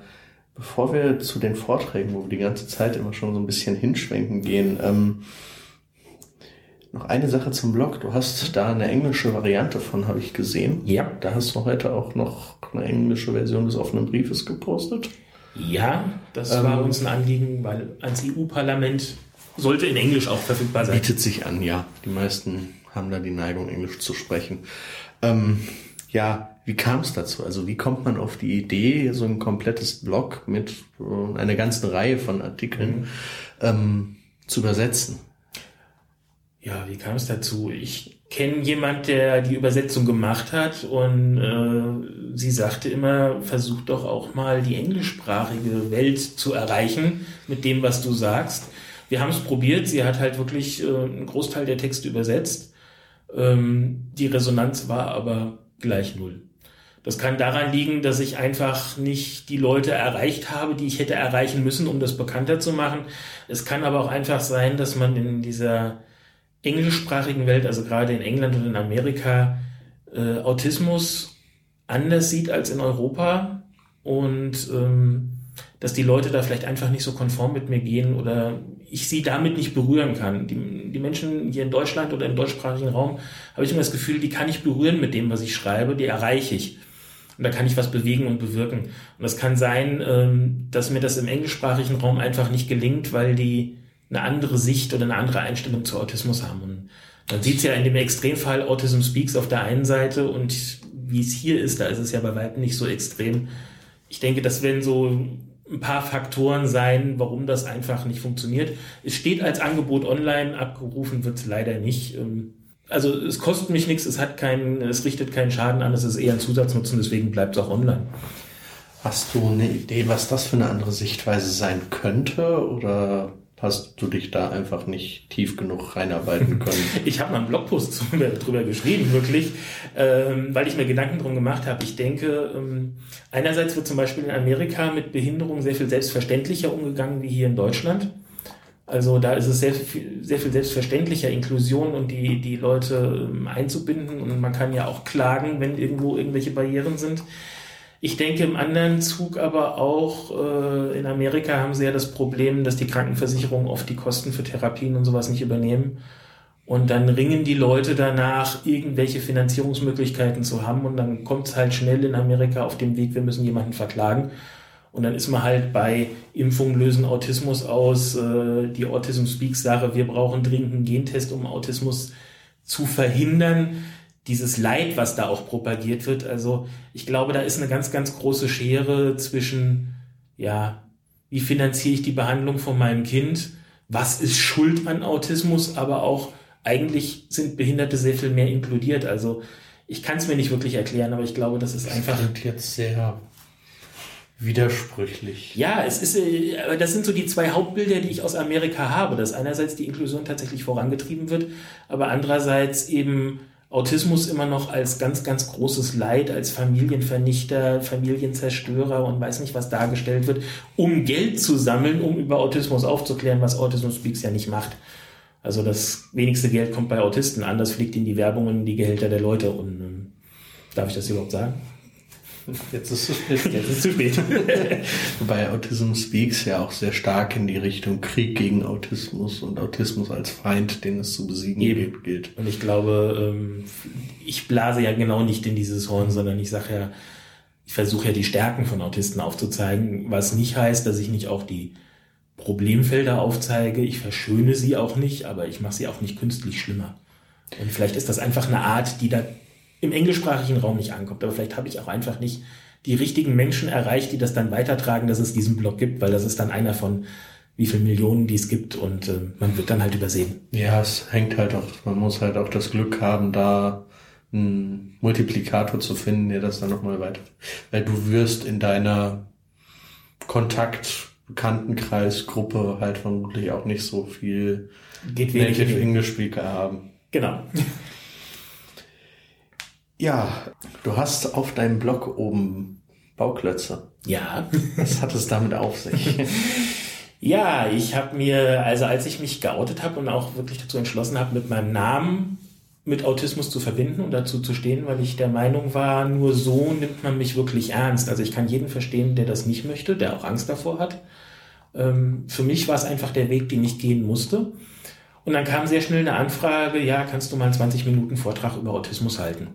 Speaker 1: bevor wir zu den Vorträgen, wo wir die ganze Zeit immer schon so ein bisschen hinschwenken gehen, ähm, noch eine Sache zum Blog. Du hast da eine englische Variante von, habe ich gesehen.
Speaker 2: Ja.
Speaker 1: Da hast du heute auch noch eine englische Version des offenen Briefes gepostet.
Speaker 2: Ja, das ähm, war uns ein Anliegen, weil ans EU-Parlament sollte in Englisch auch verfügbar sein.
Speaker 1: Bietet sich an, ja. Die meisten haben da die Neigung, Englisch zu sprechen. Ähm, ja, wie kam es dazu? Also wie kommt man auf die Idee, so ein komplettes Blog mit äh, einer ganzen Reihe von Artikeln mhm. ähm, zu übersetzen?
Speaker 2: Ja, wie kam es dazu? Ich kenne jemand, der die Übersetzung gemacht hat und äh, sie sagte immer, versuch doch auch mal die englischsprachige Welt zu erreichen mit dem, was du sagst. Wir haben es probiert, sie hat halt wirklich äh, einen Großteil der Texte übersetzt. Ähm, die Resonanz war aber gleich null. Das kann daran liegen, dass ich einfach nicht die Leute erreicht habe, die ich hätte erreichen müssen, um das bekannter zu machen. Es kann aber auch einfach sein, dass man in dieser englischsprachigen Welt, also gerade in England und in Amerika, äh, Autismus anders sieht als in Europa und ähm, dass die Leute da vielleicht einfach nicht so konform mit mir gehen oder ich sie damit nicht berühren kann. Die, die Menschen hier in Deutschland oder im deutschsprachigen Raum habe ich immer das Gefühl, die kann ich berühren mit dem, was ich schreibe, die erreiche ich. Und da kann ich was bewegen und bewirken. Und das kann sein, ähm, dass mir das im englischsprachigen Raum einfach nicht gelingt, weil die eine andere Sicht oder eine andere Einstellung zu Autismus haben. Und man sieht es ja in dem Extremfall Autism Speaks auf der einen Seite und wie es hier ist, da ist es ja bei weitem nicht so extrem. Ich denke, das werden so ein paar Faktoren sein, warum das einfach nicht funktioniert. Es steht als Angebot online, abgerufen wird es leider nicht. Ähm, also es kostet mich nichts, es hat keinen, es richtet keinen Schaden an, es ist eher ein Zusatznutzen, deswegen bleibt es auch online.
Speaker 1: Hast du eine Idee, was das für eine andere Sichtweise sein könnte? Oder hast du dich da einfach nicht tief genug reinarbeiten können.
Speaker 2: Ich habe mal einen Blogpost drüber geschrieben, wirklich, ähm, weil ich mir Gedanken drum gemacht habe. Ich denke, ähm, einerseits wird zum Beispiel in Amerika mit Behinderung sehr viel selbstverständlicher umgegangen wie hier in Deutschland. Also da ist es sehr viel, sehr viel selbstverständlicher, Inklusion und die, die Leute ähm, einzubinden. Und man kann ja auch klagen, wenn irgendwo irgendwelche Barrieren sind. Ich denke im anderen Zug aber auch, äh, in Amerika haben sie ja das Problem, dass die Krankenversicherungen oft die Kosten für Therapien und sowas nicht übernehmen. Und dann ringen die Leute danach, irgendwelche Finanzierungsmöglichkeiten zu haben. Und dann kommt es halt schnell in Amerika auf dem Weg, wir müssen jemanden verklagen. Und dann ist man halt bei Impfung lösen Autismus aus, äh, die Autism Speaks Sache, wir brauchen dringend einen Gentest, um Autismus zu verhindern dieses Leid, was da auch propagiert wird. Also ich glaube, da ist eine ganz, ganz große Schere zwischen, ja, wie finanziere ich die Behandlung von meinem Kind? Was ist Schuld an Autismus? Aber auch eigentlich sind Behinderte sehr viel mehr inkludiert. Also ich kann es mir nicht wirklich erklären, aber ich glaube, das ist einfach.
Speaker 1: Das jetzt sehr widersprüchlich.
Speaker 2: Ja, es ist, äh, das sind so die zwei Hauptbilder, die ich aus Amerika habe, dass einerseits die Inklusion tatsächlich vorangetrieben wird, aber andererseits eben Autismus immer noch als ganz, ganz großes Leid, als Familienvernichter, Familienzerstörer und weiß nicht, was dargestellt wird, um Geld zu sammeln, um über Autismus aufzuklären, was Autismus Speaks ja nicht macht. Also das wenigste Geld kommt bei Autisten an, das fliegt in die Werbung und in die Gehälter der Leute. Und ähm, darf ich das überhaupt sagen?
Speaker 1: Jetzt ist es zu spät. Jetzt ist es zu spät. Wobei Autism Speaks ja auch sehr stark in die Richtung Krieg gegen Autismus und Autismus als Feind, den es zu besiegen Eben. gilt.
Speaker 2: Und ich glaube, ähm, ich blase ja genau nicht in dieses Horn, sondern ich sage ja, ich versuche ja die Stärken von Autisten aufzuzeigen, was nicht heißt, dass ich nicht auch die Problemfelder aufzeige. Ich verschöne sie auch nicht, aber ich mache sie auch nicht künstlich schlimmer. Und vielleicht ist das einfach eine Art, die da im englischsprachigen Raum nicht ankommt. Aber vielleicht habe ich auch einfach nicht die richtigen Menschen erreicht, die das dann weitertragen, dass es diesen Blog gibt, weil das ist dann einer von wie viel Millionen die es gibt und äh, man wird dann halt übersehen.
Speaker 1: Ja, es hängt halt auch, man muss halt auch das Glück haben, da einen Multiplikator zu finden, der das dann nochmal weiter, weil du wirst in deiner Kontakt Bekanntenkreisgruppe halt vermutlich auch nicht so viel
Speaker 2: Geht Native
Speaker 1: English Speaker haben.
Speaker 2: Genau.
Speaker 1: Ja, du hast auf deinem Blog oben Bauklötze.
Speaker 2: Ja.
Speaker 1: Was hat es damit auf sich?
Speaker 2: ja, ich habe mir, also als ich mich geoutet habe und auch wirklich dazu entschlossen habe, mit meinem Namen mit Autismus zu verbinden und dazu zu stehen, weil ich der Meinung war, nur so nimmt man mich wirklich ernst. Also ich kann jeden verstehen, der das nicht möchte, der auch Angst davor hat. Ähm, für mich war es einfach der Weg, den ich gehen musste. Und dann kam sehr schnell eine Anfrage, ja, kannst du mal einen 20 Minuten Vortrag über Autismus halten?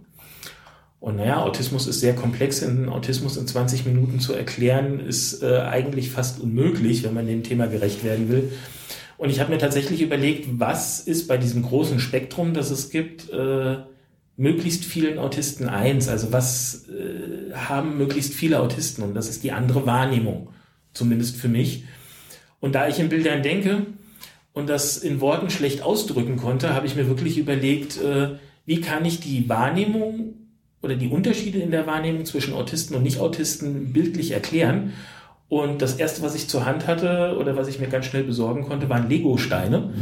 Speaker 2: Und naja, Autismus ist sehr komplex. In Autismus in 20 Minuten zu erklären, ist äh, eigentlich fast unmöglich, wenn man dem Thema gerecht werden will. Und ich habe mir tatsächlich überlegt, was ist bei diesem großen Spektrum, das es gibt, äh, möglichst vielen Autisten eins? Also was äh, haben möglichst viele Autisten? Und das ist die andere Wahrnehmung, zumindest für mich. Und da ich in Bildern denke und das in Worten schlecht ausdrücken konnte, habe ich mir wirklich überlegt, äh, wie kann ich die Wahrnehmung oder die Unterschiede in der Wahrnehmung zwischen Autisten und Nicht-Autisten bildlich erklären. Und das erste, was ich zur Hand hatte oder was ich mir ganz schnell besorgen konnte, waren Lego-Steine.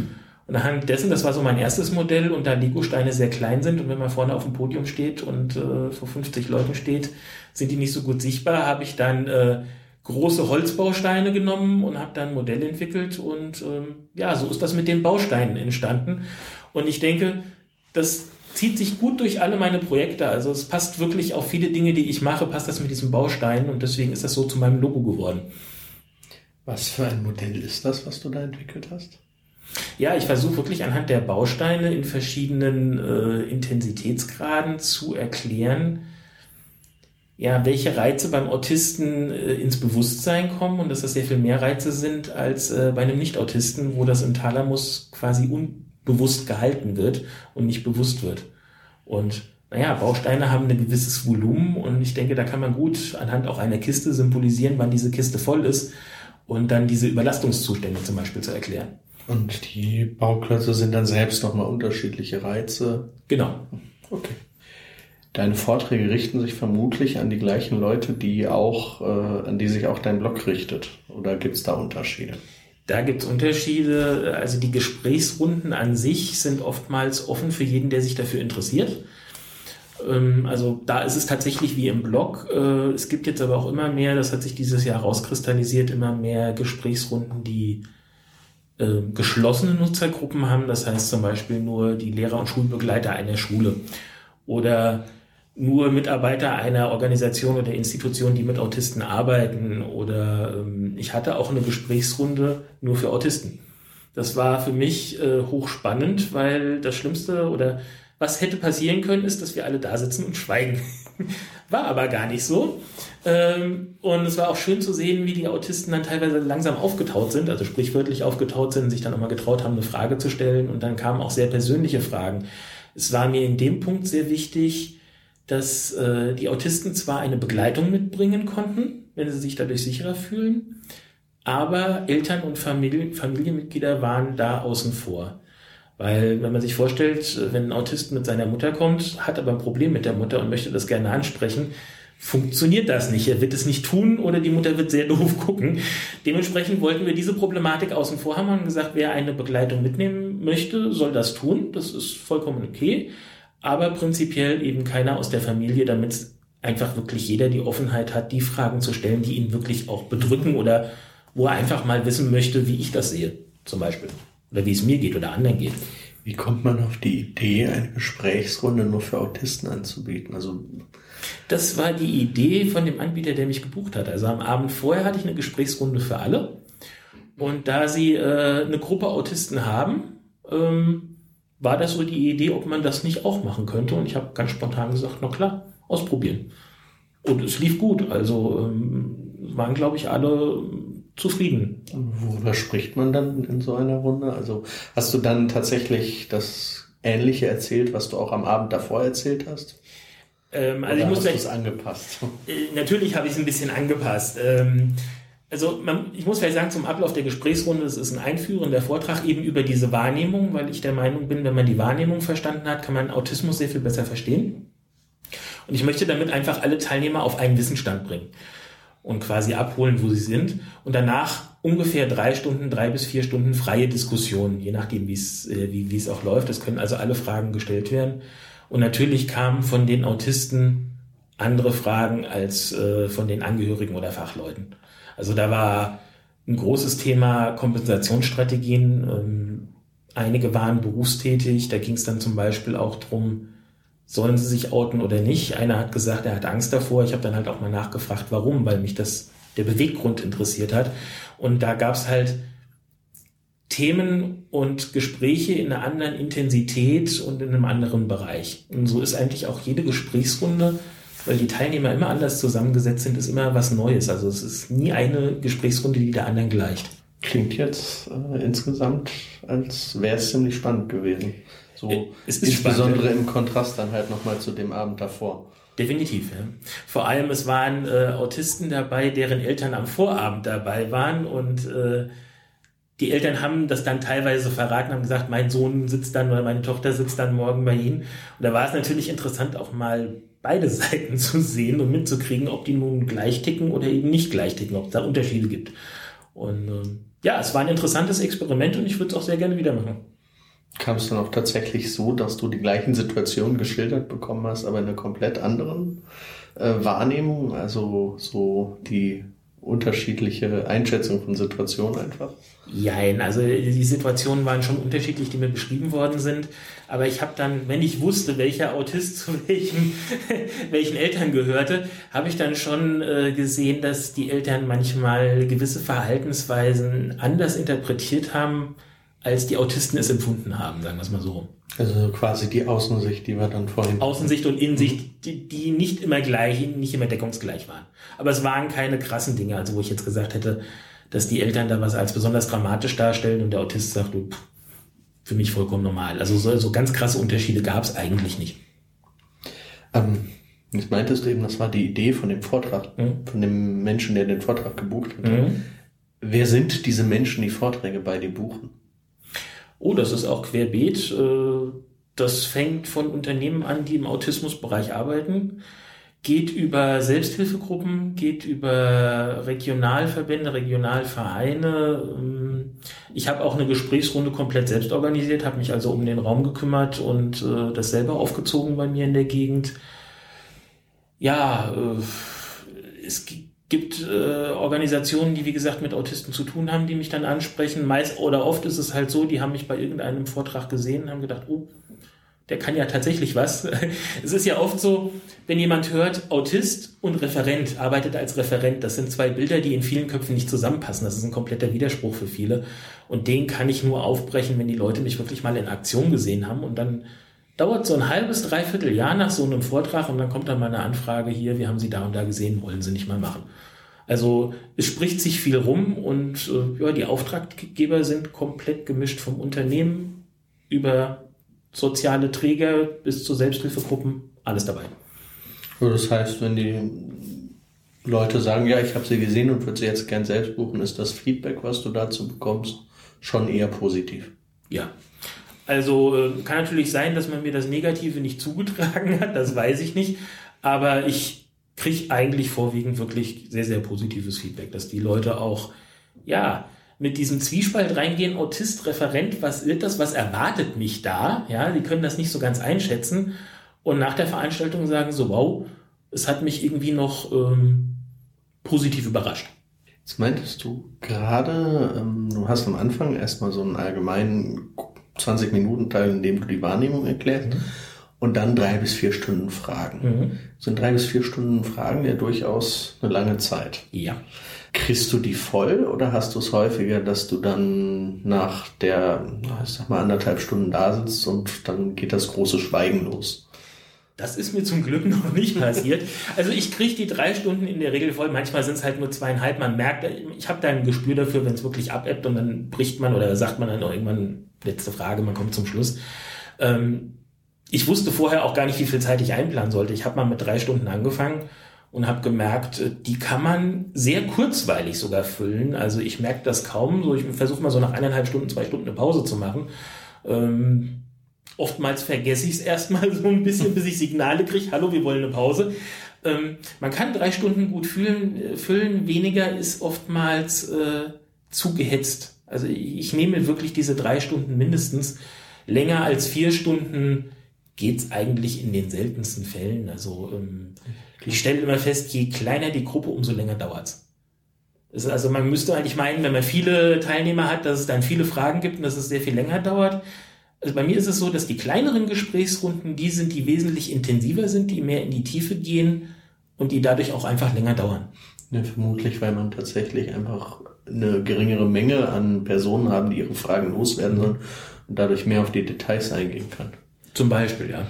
Speaker 2: Und anhand dessen, das war so mein erstes Modell, und da Lego-Steine sehr klein sind und wenn man vorne auf dem Podium steht und äh, vor 50 Leuten steht, sind die nicht so gut sichtbar, habe ich dann äh, große Holzbausteine genommen und habe dann ein Modell entwickelt und ähm, ja, so ist das mit den Bausteinen entstanden. Und ich denke, das zieht sich gut durch alle meine Projekte. Also es passt wirklich auf viele Dinge, die ich mache, passt das mit diesem Baustein und deswegen ist das so zu meinem Logo geworden.
Speaker 1: Was für ein Modell ist das, was du da entwickelt hast?
Speaker 2: Ja, ich versuche wirklich anhand der Bausteine in verschiedenen äh, Intensitätsgraden zu erklären, ja, welche Reize beim Autisten äh, ins Bewusstsein kommen und dass das sehr viel mehr Reize sind als äh, bei einem Nicht-Autisten, wo das im Thalamus quasi un bewusst gehalten wird und nicht bewusst wird. Und naja, Bausteine haben ein gewisses Volumen und ich denke, da kann man gut anhand auch einer Kiste symbolisieren, wann diese Kiste voll ist und dann diese Überlastungszustände zum Beispiel zu erklären.
Speaker 1: Und die Bauklötze sind dann selbst nochmal unterschiedliche Reize.
Speaker 2: Genau.
Speaker 1: Okay. Deine Vorträge richten sich vermutlich an die gleichen Leute, die auch, äh, an die sich auch dein Blog richtet. Oder gibt es da Unterschiede?
Speaker 2: Da gibt es Unterschiede. Also die Gesprächsrunden an sich sind oftmals offen für jeden, der sich dafür interessiert. Ähm, also da ist es tatsächlich wie im Blog. Äh, es gibt jetzt aber auch immer mehr, das hat sich dieses Jahr rauskristallisiert, immer mehr Gesprächsrunden, die äh, geschlossene Nutzergruppen haben. Das heißt zum Beispiel nur die Lehrer und Schulbegleiter einer Schule. Oder nur Mitarbeiter einer Organisation oder Institution, die mit Autisten arbeiten. Oder ähm, ich hatte auch eine Gesprächsrunde nur für Autisten. Das war für mich äh, hochspannend, weil das Schlimmste oder was hätte passieren können, ist, dass wir alle da sitzen und schweigen. war aber gar nicht so. Ähm, und es war auch schön zu sehen, wie die Autisten dann teilweise langsam aufgetaut sind, also sprichwörtlich aufgetaut sind, sich dann auch mal getraut haben, eine Frage zu stellen. Und dann kamen auch sehr persönliche Fragen. Es war mir in dem Punkt sehr wichtig, dass äh, die Autisten zwar eine Begleitung mitbringen konnten, wenn sie sich dadurch sicherer fühlen, aber Eltern und Familie, Familienmitglieder waren da außen vor. Weil wenn man sich vorstellt, wenn ein Autist mit seiner Mutter kommt, hat aber ein Problem mit der Mutter und möchte das gerne ansprechen, funktioniert das nicht. Er wird es nicht tun oder die Mutter wird sehr doof gucken. Dementsprechend wollten wir diese Problematik außen vor haben und gesagt, wer eine Begleitung mitnehmen möchte, soll das tun. Das ist vollkommen okay aber prinzipiell eben keiner aus der Familie, damit einfach wirklich jeder die Offenheit hat, die Fragen zu stellen, die ihn wirklich auch bedrücken oder wo er einfach mal wissen möchte, wie ich das sehe, zum Beispiel. Oder wie es mir geht oder anderen geht.
Speaker 1: Wie kommt man auf die Idee, eine Gesprächsrunde nur für Autisten anzubieten? Also
Speaker 2: das war die Idee von dem Anbieter, der mich gebucht hat. Also am Abend vorher hatte ich eine Gesprächsrunde für alle. Und da sie äh, eine Gruppe Autisten haben, ähm, war das so die Idee, ob man das nicht auch machen könnte. Und ich habe ganz spontan gesagt, na klar, ausprobieren. Und es lief gut. Also ähm, waren, glaube ich, alle zufrieden.
Speaker 1: Worüber spricht man dann in so einer Runde? Also hast du dann tatsächlich das Ähnliche erzählt, was du auch am Abend davor erzählt hast?
Speaker 2: Ähm, also Oder ich muss
Speaker 1: hast gleich, angepasst.
Speaker 2: Äh, natürlich habe ich es ein bisschen angepasst. Ähm, also man, ich muss vielleicht sagen, zum Ablauf der Gesprächsrunde, das ist ein einführender Vortrag eben über diese Wahrnehmung, weil ich der Meinung bin, wenn man die Wahrnehmung verstanden hat, kann man Autismus sehr viel besser verstehen. Und ich möchte damit einfach alle Teilnehmer auf einen Wissensstand bringen und quasi abholen, wo sie sind. Und danach ungefähr drei Stunden, drei bis vier Stunden freie Diskussion, je nachdem, wie es, äh, wie, wie es auch läuft. Es können also alle Fragen gestellt werden. Und natürlich kamen von den Autisten andere Fragen als äh, von den Angehörigen oder Fachleuten. Also da war ein großes Thema Kompensationsstrategien. Ähm, einige waren berufstätig. Da ging es dann zum Beispiel auch drum, sollen sie sich outen oder nicht. Einer hat gesagt, er hat Angst davor. Ich habe dann halt auch mal nachgefragt, warum, weil mich das der Beweggrund interessiert hat. Und da gab es halt Themen und Gespräche in einer anderen Intensität und in einem anderen Bereich. Und so ist eigentlich auch jede Gesprächsrunde weil die Teilnehmer immer anders zusammengesetzt sind, ist immer was Neues. Also es ist nie eine Gesprächsrunde, die der anderen gleicht.
Speaker 1: Klingt jetzt äh, insgesamt, als wäre es ziemlich spannend gewesen. So insbesondere spannend, im Kontrast dann halt nochmal zu dem Abend davor.
Speaker 2: Definitiv, ja. Vor allem, es waren äh, Autisten dabei, deren Eltern am Vorabend dabei waren und äh, die Eltern haben das dann teilweise verraten, haben gesagt, mein Sohn sitzt dann oder meine Tochter sitzt dann morgen bei Ihnen. Und da war es natürlich interessant, auch mal beide Seiten zu sehen und mitzukriegen, ob die nun gleich ticken oder eben nicht gleich ticken, ob es da Unterschiede gibt. Und äh, ja, es war ein interessantes Experiment und ich würde es auch sehr gerne wieder machen.
Speaker 1: Kam es dann auch tatsächlich so, dass du die gleichen Situationen geschildert bekommen hast, aber in einer komplett anderen äh, Wahrnehmung? Also so die unterschiedliche Einschätzung von Situationen einfach?
Speaker 2: Jein, also die Situationen waren schon unterschiedlich, die mir beschrieben worden sind. Aber ich habe dann, wenn ich wusste, welcher Autist zu welchen, welchen Eltern gehörte, habe ich dann schon äh, gesehen, dass die Eltern manchmal gewisse Verhaltensweisen anders interpretiert haben, als die Autisten es empfunden haben, sagen wir es mal so.
Speaker 1: Also quasi die Außensicht, die wir dann vorhin.
Speaker 2: Außensicht und Innensicht, die, die nicht immer gleich, nicht immer deckungsgleich waren. Aber es waren keine krassen Dinge, also wo ich jetzt gesagt hätte, dass die Eltern da was als besonders dramatisch darstellen und der Autist sagt, pff, für mich vollkommen normal. Also so, so ganz krasse Unterschiede gab es eigentlich nicht.
Speaker 1: Ähm, jetzt meintest du eben, das war die Idee von dem Vortrag, mhm. von dem Menschen, der den Vortrag gebucht hat. Mhm. Wer sind diese Menschen, die Vorträge bei dir buchen?
Speaker 2: Oh, das ist auch querbeet. Äh, das fängt von Unternehmen an, die im Autismusbereich arbeiten, geht über Selbsthilfegruppen, geht über Regionalverbände, Regionalvereine. Ähm, ich habe auch eine Gesprächsrunde komplett selbst organisiert, habe mich also um den Raum gekümmert und äh, das selber aufgezogen bei mir in der Gegend. Ja, äh, es gibt gibt äh, Organisationen, die wie gesagt mit Autisten zu tun haben, die mich dann ansprechen. Meist oder oft ist es halt so, die haben mich bei irgendeinem Vortrag gesehen und haben gedacht, oh, der kann ja tatsächlich was. es ist ja oft so, wenn jemand hört, Autist und Referent, arbeitet als Referent, das sind zwei Bilder, die in vielen Köpfen nicht zusammenpassen. Das ist ein kompletter Widerspruch für viele. Und den kann ich nur aufbrechen, wenn die Leute mich wirklich mal in Aktion gesehen haben und dann dauert so ein halbes, dreiviertel Jahr nach so einem Vortrag und dann kommt dann mal eine Anfrage hier, wir haben Sie da und da gesehen, wollen Sie nicht mal machen. Also es spricht sich viel rum und äh, ja, die Auftraggeber sind komplett gemischt vom Unternehmen über soziale Träger bis zu Selbsthilfegruppen, alles dabei.
Speaker 1: Das heißt, wenn die Leute sagen, ja, ich habe sie gesehen und würde sie jetzt gern selbst buchen, ist das Feedback, was du dazu bekommst, schon eher positiv.
Speaker 2: Ja, also äh, kann natürlich sein, dass man mir das Negative nicht zugetragen hat, das weiß ich nicht. Aber ich kriege eigentlich vorwiegend wirklich sehr, sehr positives Feedback, dass die Leute auch, ja, mit diesem Zwiespalt reingehen, Autist, Referent, was wird das, was erwartet mich da? Ja, die können das nicht so ganz einschätzen und nach der Veranstaltung sagen so, wow, es hat mich irgendwie noch ähm, positiv überrascht.
Speaker 1: Jetzt meintest du gerade, ähm, du hast am Anfang erstmal so einen allgemeinen 20 Minuten Teil, in dem du die Wahrnehmung erklärst. Mhm. Und dann drei bis vier Stunden Fragen. Mhm. Sind drei bis vier Stunden Fragen ja durchaus eine lange Zeit.
Speaker 2: Ja.
Speaker 1: Kriegst du die voll oder hast du es häufiger, dass du dann nach der, ich sag mal, anderthalb Stunden da sitzt und dann geht das große Schweigen los?
Speaker 2: Das ist mir zum Glück noch nicht passiert. Also ich kriege die drei Stunden in der Regel voll. Manchmal sind es halt nur zweieinhalb. Man merkt, ich habe da ein Gespür dafür, wenn es wirklich abebbt und dann bricht man oder sagt man dann irgendwann letzte Frage, man kommt zum Schluss. Ähm, ich wusste vorher auch gar nicht, wie viel Zeit ich einplanen sollte. Ich habe mal mit drei Stunden angefangen und habe gemerkt, die kann man sehr kurzweilig sogar füllen. Also ich merke das kaum. So, ich versuche mal so nach eineinhalb Stunden, zwei Stunden eine Pause zu machen. Ähm, oftmals vergesse ich es erstmal so ein bisschen, bis ich Signale kriege, hallo, wir wollen eine Pause. Ähm, man kann drei Stunden gut füllen, äh, füllen. weniger ist oftmals äh, zu gehetzt. Also ich nehme wirklich diese drei Stunden mindestens. Länger als vier Stunden geht's eigentlich in den seltensten Fällen. Also ähm, ich stelle immer fest, je kleiner die Gruppe, umso länger dauert's. also man müsste eigentlich meinen, wenn man viele Teilnehmer hat, dass es dann viele Fragen gibt und dass es sehr viel länger dauert. Also bei mir ist es so, dass die kleineren Gesprächsrunden die sind, die wesentlich intensiver sind, die mehr in die Tiefe gehen und die dadurch auch einfach länger dauern.
Speaker 1: Ja, vermutlich, weil man tatsächlich einfach eine geringere Menge an Personen haben, die ihre Fragen loswerden sollen und dadurch mehr auf die Details eingehen kann.
Speaker 2: Zum Beispiel, ja.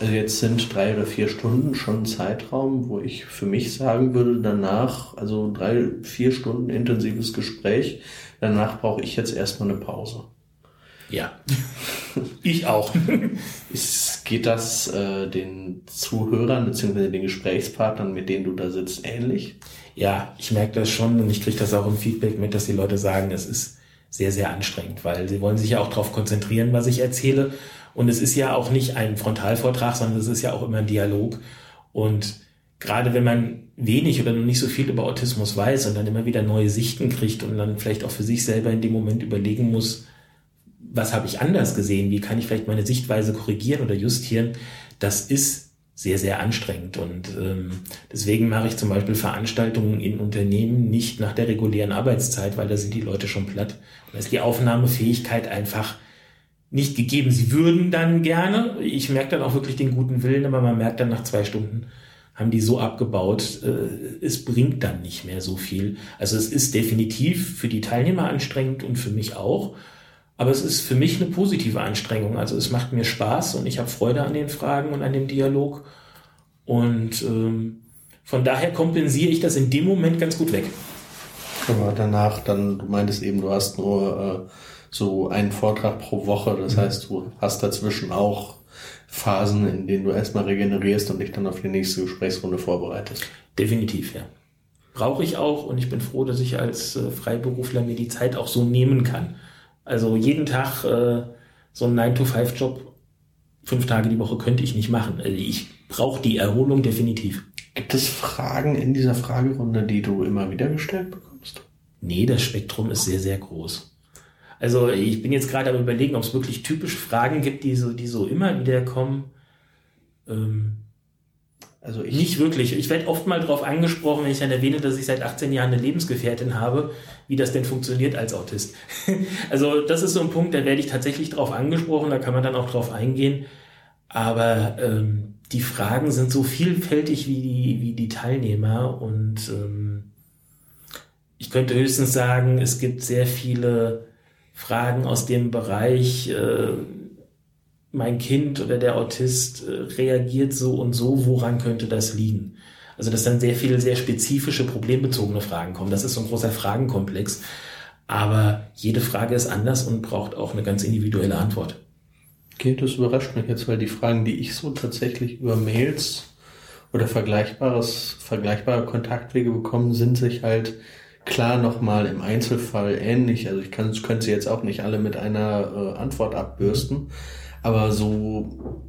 Speaker 1: Also jetzt sind drei oder vier Stunden schon ein Zeitraum, wo ich für mich sagen würde, danach, also drei, vier Stunden intensives Gespräch, danach brauche ich jetzt erstmal eine Pause.
Speaker 2: Ja. ich auch.
Speaker 1: Ist, geht das äh, den Zuhörern bzw. den Gesprächspartnern, mit denen du da sitzt, ähnlich?
Speaker 2: Ja, ich merke das schon und ich kriege das auch im Feedback mit, dass die Leute sagen, es ist sehr, sehr anstrengend, weil sie wollen sich ja auch darauf konzentrieren, was ich erzähle. Und es ist ja auch nicht ein Frontalvortrag, sondern es ist ja auch immer ein Dialog. Und gerade wenn man wenig oder noch nicht so viel über Autismus weiß und dann immer wieder neue Sichten kriegt und dann vielleicht auch für sich selber in dem Moment überlegen muss, was habe ich anders gesehen, wie kann ich vielleicht meine Sichtweise korrigieren oder justieren, das ist sehr, sehr anstrengend. Und ähm, deswegen mache ich zum Beispiel Veranstaltungen in Unternehmen nicht nach der regulären Arbeitszeit, weil da sind die Leute schon platt. Da ist die Aufnahmefähigkeit einfach nicht gegeben. Sie würden dann gerne. Ich merke dann auch wirklich den guten Willen, aber man merkt dann nach zwei Stunden, haben die so abgebaut, äh, es bringt dann nicht mehr so viel. Also es ist definitiv für die Teilnehmer anstrengend und für mich auch. Aber es ist für mich eine positive Anstrengung. Also es macht mir Spaß und ich habe Freude an den Fragen und an dem Dialog. Und ähm, von daher kompensiere ich das in dem Moment ganz gut weg.
Speaker 1: Aber danach dann, du meintest eben, du hast nur äh, so einen Vortrag pro Woche. Das mhm. heißt, du hast dazwischen auch Phasen, in denen du erstmal regenerierst und dich dann auf die nächste Gesprächsrunde vorbereitest.
Speaker 2: Definitiv, ja. Brauche ich auch und ich bin froh, dass ich als äh, Freiberufler mir die Zeit auch so nehmen kann. Also jeden Tag äh, so einen 9-to-5-Job, fünf Tage die Woche könnte ich nicht machen. Also ich brauche die Erholung definitiv.
Speaker 1: Gibt es Fragen in dieser Fragerunde, die du immer wieder gestellt bekommst?
Speaker 2: Nee, das Spektrum ist sehr, sehr groß. Also ich bin jetzt gerade am überlegen, ob es wirklich typische Fragen gibt, die so, die so immer wieder kommen. Ähm, also ich nicht wirklich. Ich werde oft mal darauf angesprochen, wenn ich dann erwähne, dass ich seit 18 Jahren eine Lebensgefährtin habe, wie das denn funktioniert als Autist. also das ist so ein Punkt, da werde ich tatsächlich darauf angesprochen, da kann man dann auch drauf eingehen. Aber ähm, die Fragen sind so vielfältig wie die, wie die Teilnehmer und ähm, ich könnte höchstens sagen, es gibt sehr viele Fragen aus dem Bereich, äh, mein Kind oder der Autist äh, reagiert so und so, woran könnte das liegen? Also dass dann sehr viele sehr spezifische, problembezogene Fragen kommen. Das ist so ein großer Fragenkomplex. Aber jede Frage ist anders und braucht auch eine ganz individuelle Antwort.
Speaker 1: Okay, das überrascht mich jetzt, weil die Fragen, die ich so tatsächlich über Mails oder vergleichbares, vergleichbare Kontaktwege bekommen, sind sich halt klar nochmal im Einzelfall ähnlich. Also ich kann, könnte sie jetzt auch nicht alle mit einer äh, Antwort abbürsten, aber so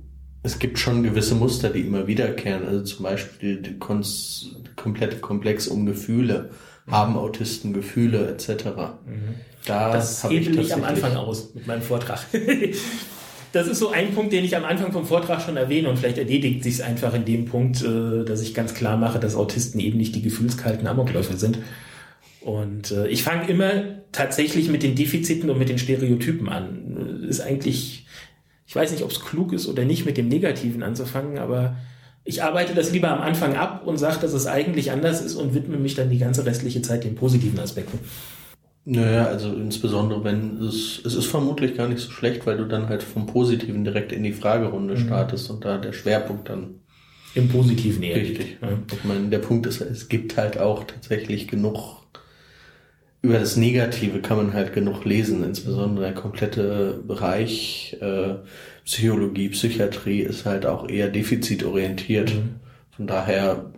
Speaker 1: es gibt schon gewisse Muster, die immer wiederkehren. Also zum Beispiel der komplette Komplex um Gefühle. Haben Autisten Gefühle etc.
Speaker 2: Mhm. Da das hebel ich, ich am Anfang aus mit meinem Vortrag. das ist so ein Punkt, den ich am Anfang vom Vortrag schon erwähne und vielleicht erledigt sich es einfach in dem Punkt, äh, dass ich ganz klar mache, dass Autisten eben nicht die gefühlskalten Amokläufer sind, und äh, ich fange immer tatsächlich mit den Defiziten und mit den Stereotypen an. Ist eigentlich, ich weiß nicht, ob es klug ist oder nicht, mit dem Negativen anzufangen, aber ich arbeite das lieber am Anfang ab und sage, dass es eigentlich anders ist und widme mich dann die ganze restliche Zeit den positiven Aspekten.
Speaker 1: Naja, also insbesondere wenn es, es ist vermutlich gar nicht so schlecht, weil du dann halt vom Positiven direkt in die Fragerunde mhm. startest und da der Schwerpunkt dann
Speaker 2: im Positiven
Speaker 1: eher. Richtig. Ja. Ich meine, der Punkt ist, es gibt halt auch tatsächlich genug über das Negative kann man halt genug lesen, insbesondere der komplette Bereich äh, Psychologie, Psychiatrie ist halt auch eher defizitorientiert. Mhm. Von daher,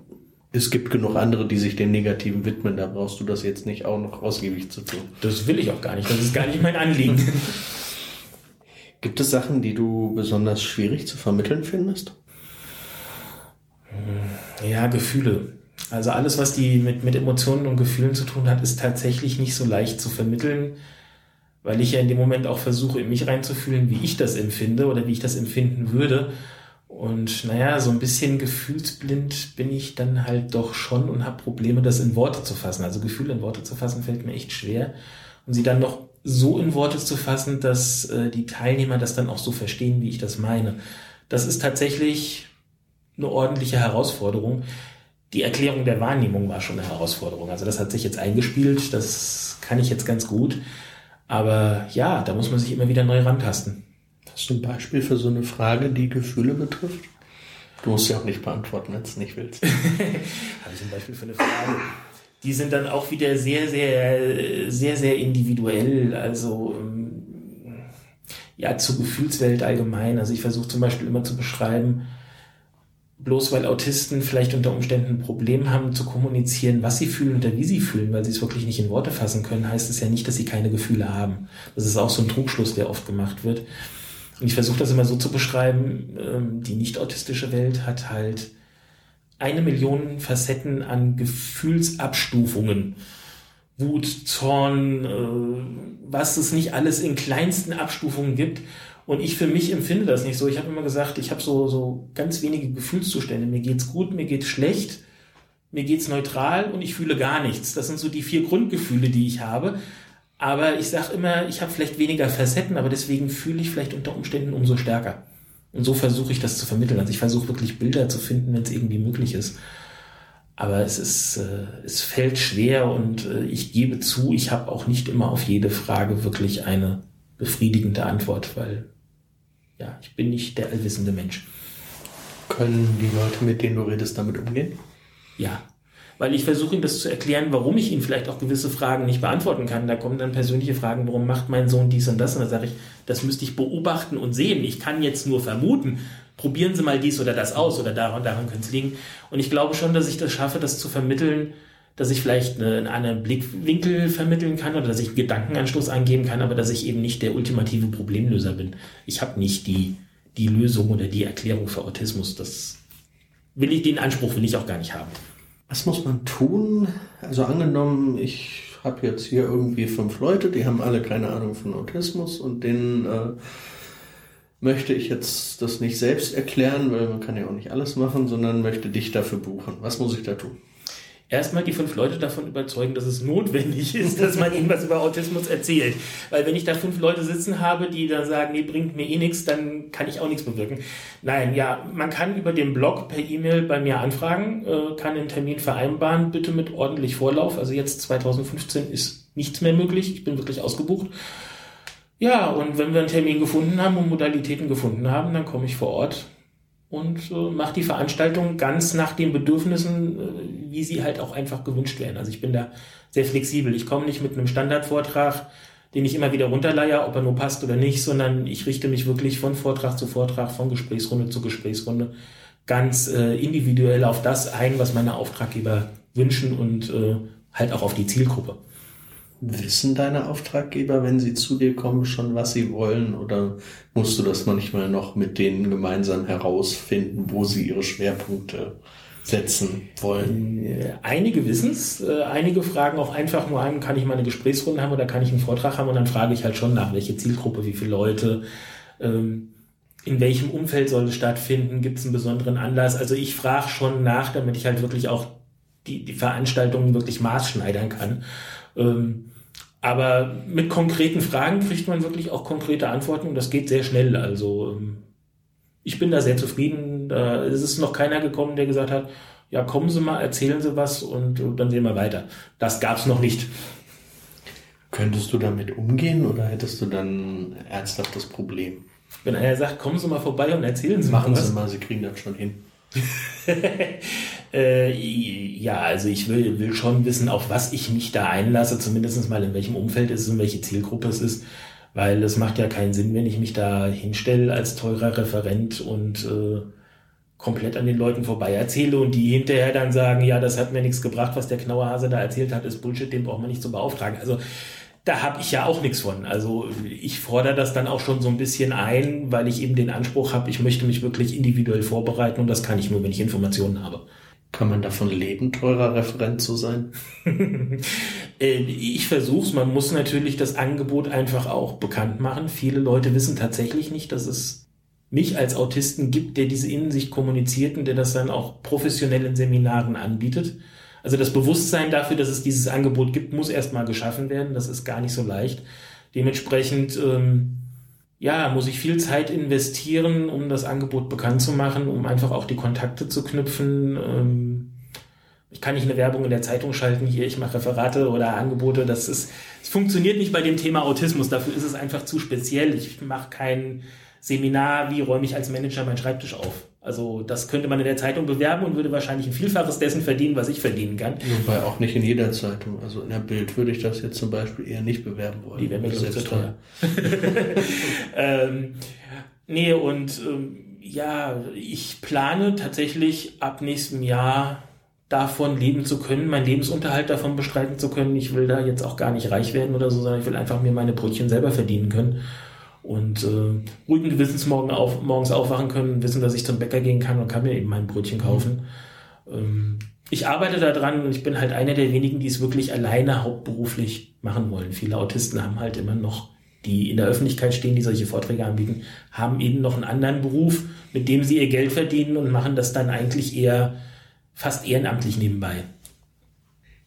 Speaker 1: es gibt genug andere, die sich dem Negativen widmen, da brauchst du das jetzt nicht auch noch ausgiebig zu tun.
Speaker 2: Das will ich auch gar nicht, das ist gar nicht mein Anliegen.
Speaker 1: gibt es Sachen, die du besonders schwierig zu vermitteln findest?
Speaker 2: Ja, Gefühle. Also alles, was die mit, mit Emotionen und Gefühlen zu tun hat, ist tatsächlich nicht so leicht zu vermitteln, weil ich ja in dem Moment auch versuche, in mich reinzufühlen, wie ich das empfinde oder wie ich das empfinden würde. Und naja, so ein bisschen gefühlsblind bin ich dann halt doch schon und habe Probleme, das in Worte zu fassen. Also Gefühle in Worte zu fassen fällt mir echt schwer. Und sie dann noch so in Worte zu fassen, dass äh, die Teilnehmer das dann auch so verstehen, wie ich das meine. Das ist tatsächlich eine ordentliche Herausforderung die Erklärung der Wahrnehmung war schon eine Herausforderung. Also das hat sich jetzt eingespielt, das kann ich jetzt ganz gut. Aber ja, da muss man sich immer wieder neu rantasten.
Speaker 1: Hast du ein Beispiel für so eine Frage, die Gefühle betrifft? Du musst ja auch nicht beantworten, wenn du es nicht willst.
Speaker 2: Habe ich ein Beispiel für eine Frage? Die sind dann auch wieder sehr, sehr, sehr, sehr individuell. Also ähm, ja, zur Gefühlswelt allgemein. Also ich versuche zum Beispiel immer zu beschreiben, bloß weil Autisten vielleicht unter Umständen ein Problem haben zu kommunizieren, was sie fühlen oder wie sie fühlen, weil sie es wirklich nicht in Worte fassen können, heißt es ja nicht, dass sie keine Gefühle haben. Das ist auch so ein Trugschluss, der oft gemacht wird. Und ich versuche das immer so zu beschreiben, ähm, die nicht-autistische Welt hat halt eine Million Facetten an Gefühlsabstufungen. Wut, Zorn, äh, was es nicht alles in kleinsten Abstufungen gibt. Und ich für mich empfinde das nicht so. Ich habe immer gesagt, ich habe so, so ganz wenige Gefühlszustände. Mir geht's gut, mir geht's schlecht, mir geht's neutral und ich fühle gar nichts. Das sind so die vier Grundgefühle, die ich habe. Aber ich sage immer, ich habe vielleicht weniger Facetten, aber deswegen fühle ich vielleicht unter Umständen umso stärker. Und so versuche ich das zu vermitteln. Also ich versuche wirklich Bilder zu finden, wenn es irgendwie möglich ist. Aber es ist, äh, es fällt schwer und äh, ich gebe zu, ich habe auch nicht immer auf jede Frage wirklich eine befriedigende Antwort, weil ja, ich bin nicht der allwissende Mensch.
Speaker 1: Können die Leute, mit denen du redest, damit umgehen?
Speaker 2: Ja, weil ich versuche ihnen das zu erklären, warum ich ihnen vielleicht auch gewisse Fragen nicht beantworten kann. Da kommen dann persönliche Fragen, warum macht mein Sohn dies und das? Und da sage ich, das müsste ich beobachten und sehen. Ich kann jetzt nur vermuten. Probieren Sie mal dies oder das aus oder daran, daran könnte es liegen. Und ich glaube schon, dass ich das schaffe, das zu vermitteln, dass ich vielleicht einen anderen Blickwinkel vermitteln kann oder dass ich einen Gedankenanstoß eingeben kann, aber dass ich eben nicht der ultimative Problemlöser bin. Ich habe nicht die, die Lösung oder die Erklärung für Autismus. Das will ich, den Anspruch will ich auch gar nicht haben.
Speaker 1: Was muss man tun? Also angenommen, ich habe jetzt hier irgendwie fünf Leute, die haben alle keine Ahnung von Autismus und denen äh, möchte ich jetzt das nicht selbst erklären, weil man kann ja auch nicht alles machen, sondern möchte dich dafür buchen. Was muss ich da tun?
Speaker 2: Erstmal die fünf Leute davon überzeugen, dass es notwendig ist, dass man ihnen was über Autismus erzählt. Weil wenn ich da fünf Leute sitzen habe, die dann sagen, nee, bringt mir eh nichts, dann kann ich auch nichts bewirken. Nein, ja, man kann über den Blog per E-Mail bei mir anfragen, äh, kann einen Termin vereinbaren, bitte mit ordentlich Vorlauf. Also jetzt 2015 ist nichts mehr möglich, ich bin wirklich ausgebucht. Ja, und wenn wir einen Termin gefunden haben und Modalitäten gefunden haben, dann komme ich vor Ort und äh, mache die Veranstaltung ganz nach den Bedürfnissen, äh, wie sie halt auch einfach gewünscht werden. Also ich bin da sehr flexibel. Ich komme nicht mit einem Standardvortrag, den ich immer wieder runterleihe, ob er nur passt oder nicht, sondern ich richte mich wirklich von Vortrag zu Vortrag, von Gesprächsrunde zu Gesprächsrunde ganz äh, individuell auf das ein, was meine Auftraggeber wünschen und äh, halt auch auf die Zielgruppe.
Speaker 1: Wissen deine Auftraggeber, wenn sie zu dir kommen, schon, was sie wollen? Oder musst du das manchmal noch mit denen gemeinsam herausfinden, wo sie ihre Schwerpunkte setzen wollen?
Speaker 2: Äh, einige wissen es. Äh, einige fragen auch einfach nur an, kann ich mal eine Gesprächsrunde haben oder kann ich einen Vortrag haben? Und dann frage ich halt schon nach, welche Zielgruppe, wie viele Leute, ähm, in welchem Umfeld soll es stattfinden? Gibt es einen besonderen Anlass? Also ich frage schon nach, damit ich halt wirklich auch die, die Veranstaltungen wirklich maßschneidern kann. Ähm, aber mit konkreten Fragen kriegt man wirklich auch konkrete Antworten und das geht sehr schnell. Also ähm, ich bin da sehr zufrieden. Da ist es noch keiner gekommen, der gesagt hat, ja, kommen Sie mal, erzählen Sie was und, und dann sehen wir weiter. Das gab es noch nicht.
Speaker 1: Könntest du damit umgehen oder hättest du dann ernsthaft das Problem?
Speaker 2: Wenn einer sagt, kommen Sie mal vorbei und erzählen Sie
Speaker 1: Machen mal was. Sie mal, Sie kriegen das schon hin.
Speaker 2: äh, ja, also ich will, will schon wissen, auf was ich mich da einlasse, zumindest mal in welchem Umfeld es ist und welche Zielgruppe es ist. Weil es macht ja keinen Sinn, wenn ich mich da hinstelle als teurer Referent und äh, komplett an den Leuten vorbei erzähle und die hinterher dann sagen, ja, das hat mir nichts gebracht, was der Knauerhase da erzählt hat, ist Bullshit, den braucht man nicht zu beauftragen. Also da habe ich ja auch nichts von. Also ich fordere das dann auch schon so ein bisschen ein, weil ich eben den Anspruch habe, ich möchte mich wirklich individuell vorbereiten und das kann ich nur, wenn ich Informationen habe.
Speaker 1: Kann man davon leben, teurer Referent zu sein?
Speaker 2: Äh, ich versuche es. Man muss natürlich das Angebot einfach auch bekannt machen. Viele Leute wissen tatsächlich nicht, dass es mich als Autisten gibt, der diese Innensicht kommuniziert und der das dann auch professionell in Seminaren anbietet. Also das Bewusstsein dafür, dass es dieses Angebot gibt, muss erstmal geschaffen werden. Das ist gar nicht so leicht. Dementsprechend, ähm, ja, muss ich viel Zeit investieren, um das Angebot bekannt zu machen, um einfach auch die Kontakte zu knüpfen. Ähm, ich kann nicht eine Werbung in der Zeitung schalten, hier, ich mache Referate oder Angebote. Das ist, es funktioniert nicht bei dem Thema Autismus. Dafür ist es einfach zu speziell. Ich mache kein Seminar, wie räume ich als Manager meinen Schreibtisch auf. Also das könnte man in der Zeitung bewerben und würde wahrscheinlich ein Vielfaches dessen verdienen, was ich verdienen kann.
Speaker 1: Wobei auch nicht in jeder Zeitung. Also in der Bild würde ich das jetzt zum Beispiel eher nicht bewerben wollen.
Speaker 2: Die wäre mir selbst zu teuer. ähm, nee, und ähm, ja, ich plane tatsächlich ab nächstem Jahr davon leben zu können, meinen Lebensunterhalt davon bestreiten zu können. Ich will da jetzt auch gar nicht reich werden oder so, sondern ich will einfach mir meine Brötchen selber verdienen können und äh, ruhigen Gewissens morgen auf, morgens aufwachen können, wissen, dass ich zum Bäcker gehen kann und kann mir eben mein Brötchen kaufen. Ähm, ich arbeite daran und ich bin halt einer der wenigen, die es wirklich alleine hauptberuflich machen wollen. Viele Autisten haben halt immer noch, die in der Öffentlichkeit stehen, die solche Vorträge anbieten, haben eben noch einen anderen Beruf, mit dem sie ihr Geld verdienen und machen das dann eigentlich eher fast ehrenamtlich nebenbei.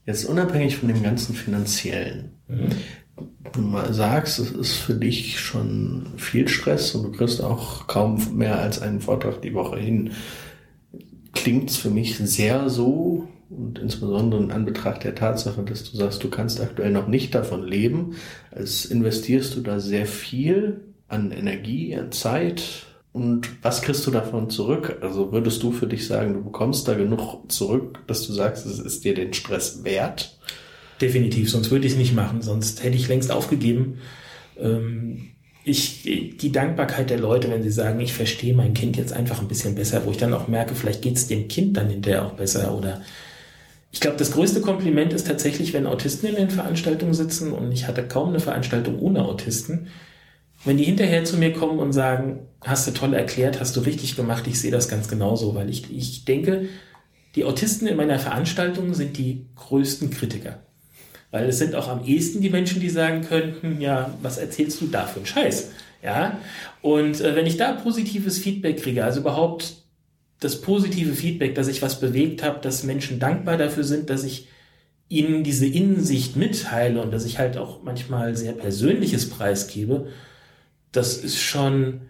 Speaker 1: Jetzt unabhängig von dem ganzen finanziellen. Mhm mal sagst, es ist für dich schon viel Stress und du kriegst auch kaum mehr als einen Vortrag die Woche hin, klingt es für mich sehr so und insbesondere in Anbetracht der Tatsache, dass du sagst, du kannst aktuell noch nicht davon leben, als investierst du da sehr viel an Energie, an Zeit und was kriegst du davon zurück? Also würdest du für dich sagen, du bekommst da genug zurück, dass du sagst, es ist dir den Stress wert?
Speaker 2: Definitiv, sonst würde ich es nicht machen, sonst hätte ich längst aufgegeben. Ähm, ich, die Dankbarkeit der Leute, wenn sie sagen, ich verstehe mein Kind jetzt einfach ein bisschen besser, wo ich dann auch merke, vielleicht geht es dem Kind dann hinterher auch besser oder ich glaube, das größte Kompliment ist tatsächlich, wenn Autisten in den Veranstaltungen sitzen und ich hatte kaum eine Veranstaltung ohne Autisten, wenn die hinterher zu mir kommen und sagen, hast du toll erklärt, hast du richtig gemacht, ich sehe das ganz genauso, weil ich, ich denke, die Autisten in meiner Veranstaltung sind die größten Kritiker. Weil es sind auch am ehesten die Menschen, die sagen könnten, ja, was erzählst du da für einen Scheiß? Ja. Und äh, wenn ich da positives Feedback kriege, also überhaupt das positive Feedback, dass ich was bewegt habe, dass Menschen dankbar dafür sind, dass ich ihnen diese Innensicht mitteile und dass ich halt auch manchmal sehr Persönliches preisgebe, das ist schon,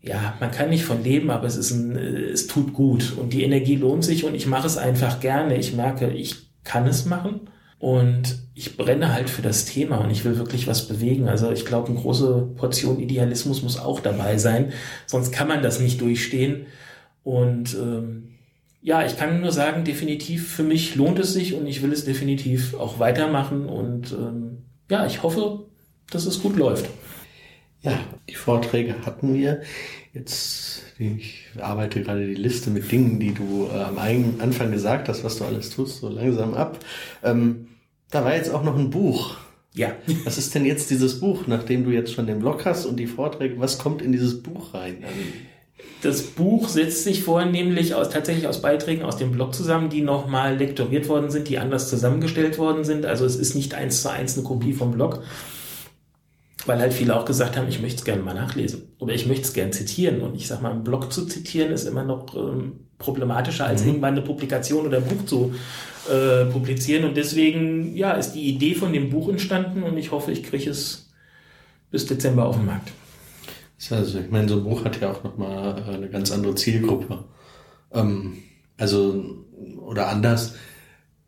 Speaker 2: ja, man kann nicht von leben, aber es ist ein, es tut gut und die Energie lohnt sich und ich mache es einfach gerne. Ich merke, ich kann es machen und ich brenne halt für das Thema und ich will wirklich was bewegen. Also ich glaube, eine große Portion Idealismus muss auch dabei sein, sonst kann man das nicht durchstehen. Und ähm, ja, ich kann nur sagen, definitiv für mich lohnt es sich und ich will es definitiv auch weitermachen. Und ähm, ja, ich hoffe, dass es gut läuft.
Speaker 1: Ja, die Vorträge hatten wir. Jetzt, ich arbeite gerade die Liste mit Dingen, die du äh, am Anfang gesagt hast, was du alles tust, so langsam ab. Ähm, da war jetzt auch noch ein Buch.
Speaker 2: Ja.
Speaker 1: Was ist denn jetzt dieses Buch, nachdem du jetzt schon den Blog hast und die Vorträge, was kommt in dieses Buch rein?
Speaker 2: Das Buch setzt sich vornehmlich aus, tatsächlich aus Beiträgen aus dem Blog zusammen, die nochmal lektoriert worden sind, die anders zusammengestellt worden sind. Also es ist nicht eins zu eins eine Kopie vom Blog, weil halt viele auch gesagt haben, ich möchte es gerne mal nachlesen oder ich möchte es gerne zitieren. Und ich sag mal, ein Blog zu zitieren ist immer noch ähm, problematischer als mhm. irgendwann eine Publikation oder ein Buch zu äh, publizieren. Und deswegen, ja, ist die Idee von dem Buch entstanden und ich hoffe, ich kriege es bis Dezember auf den Markt.
Speaker 1: Also, ich meine, so ein Buch hat ja auch nochmal äh, eine ganz andere Zielgruppe. Ähm, also, oder anders,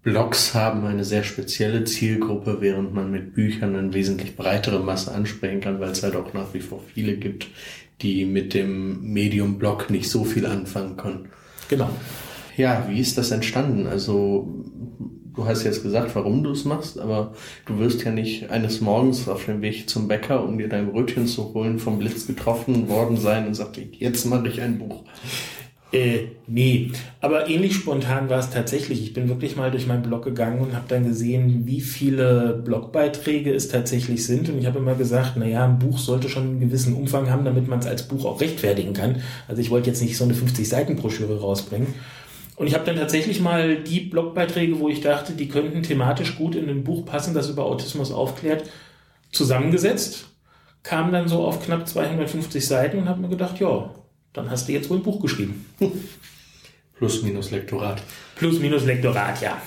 Speaker 1: Blogs haben eine sehr spezielle Zielgruppe, während man mit Büchern eine wesentlich breitere Masse ansprechen kann, weil es halt auch nach wie vor viele gibt, die mit dem Medium Blog nicht so viel anfangen können.
Speaker 2: Genau.
Speaker 1: Ja, wie ist das entstanden? Also, du hast jetzt gesagt, warum du es machst, aber du wirst ja nicht eines Morgens auf dem Weg zum Bäcker, um dir dein Brötchen zu holen, vom Blitz getroffen worden sein und sagte, jetzt mache ich ein Buch.
Speaker 2: Äh, nee, aber ähnlich spontan war es tatsächlich. Ich bin wirklich mal durch meinen Blog gegangen und habe dann gesehen, wie viele Blogbeiträge es tatsächlich sind. Und ich habe immer gesagt, naja, ein Buch sollte schon einen gewissen Umfang haben, damit man es als Buch auch rechtfertigen kann. Also ich wollte jetzt nicht so eine 50-Seiten-Broschüre rausbringen. Und ich habe dann tatsächlich mal die Blogbeiträge, wo ich dachte, die könnten thematisch gut in ein Buch passen, das über Autismus aufklärt, zusammengesetzt, kam dann so auf knapp 250 Seiten und habe mir gedacht, ja, dann hast du jetzt wohl ein Buch geschrieben.
Speaker 1: Plus minus Lektorat.
Speaker 2: Plus minus Lektorat, ja.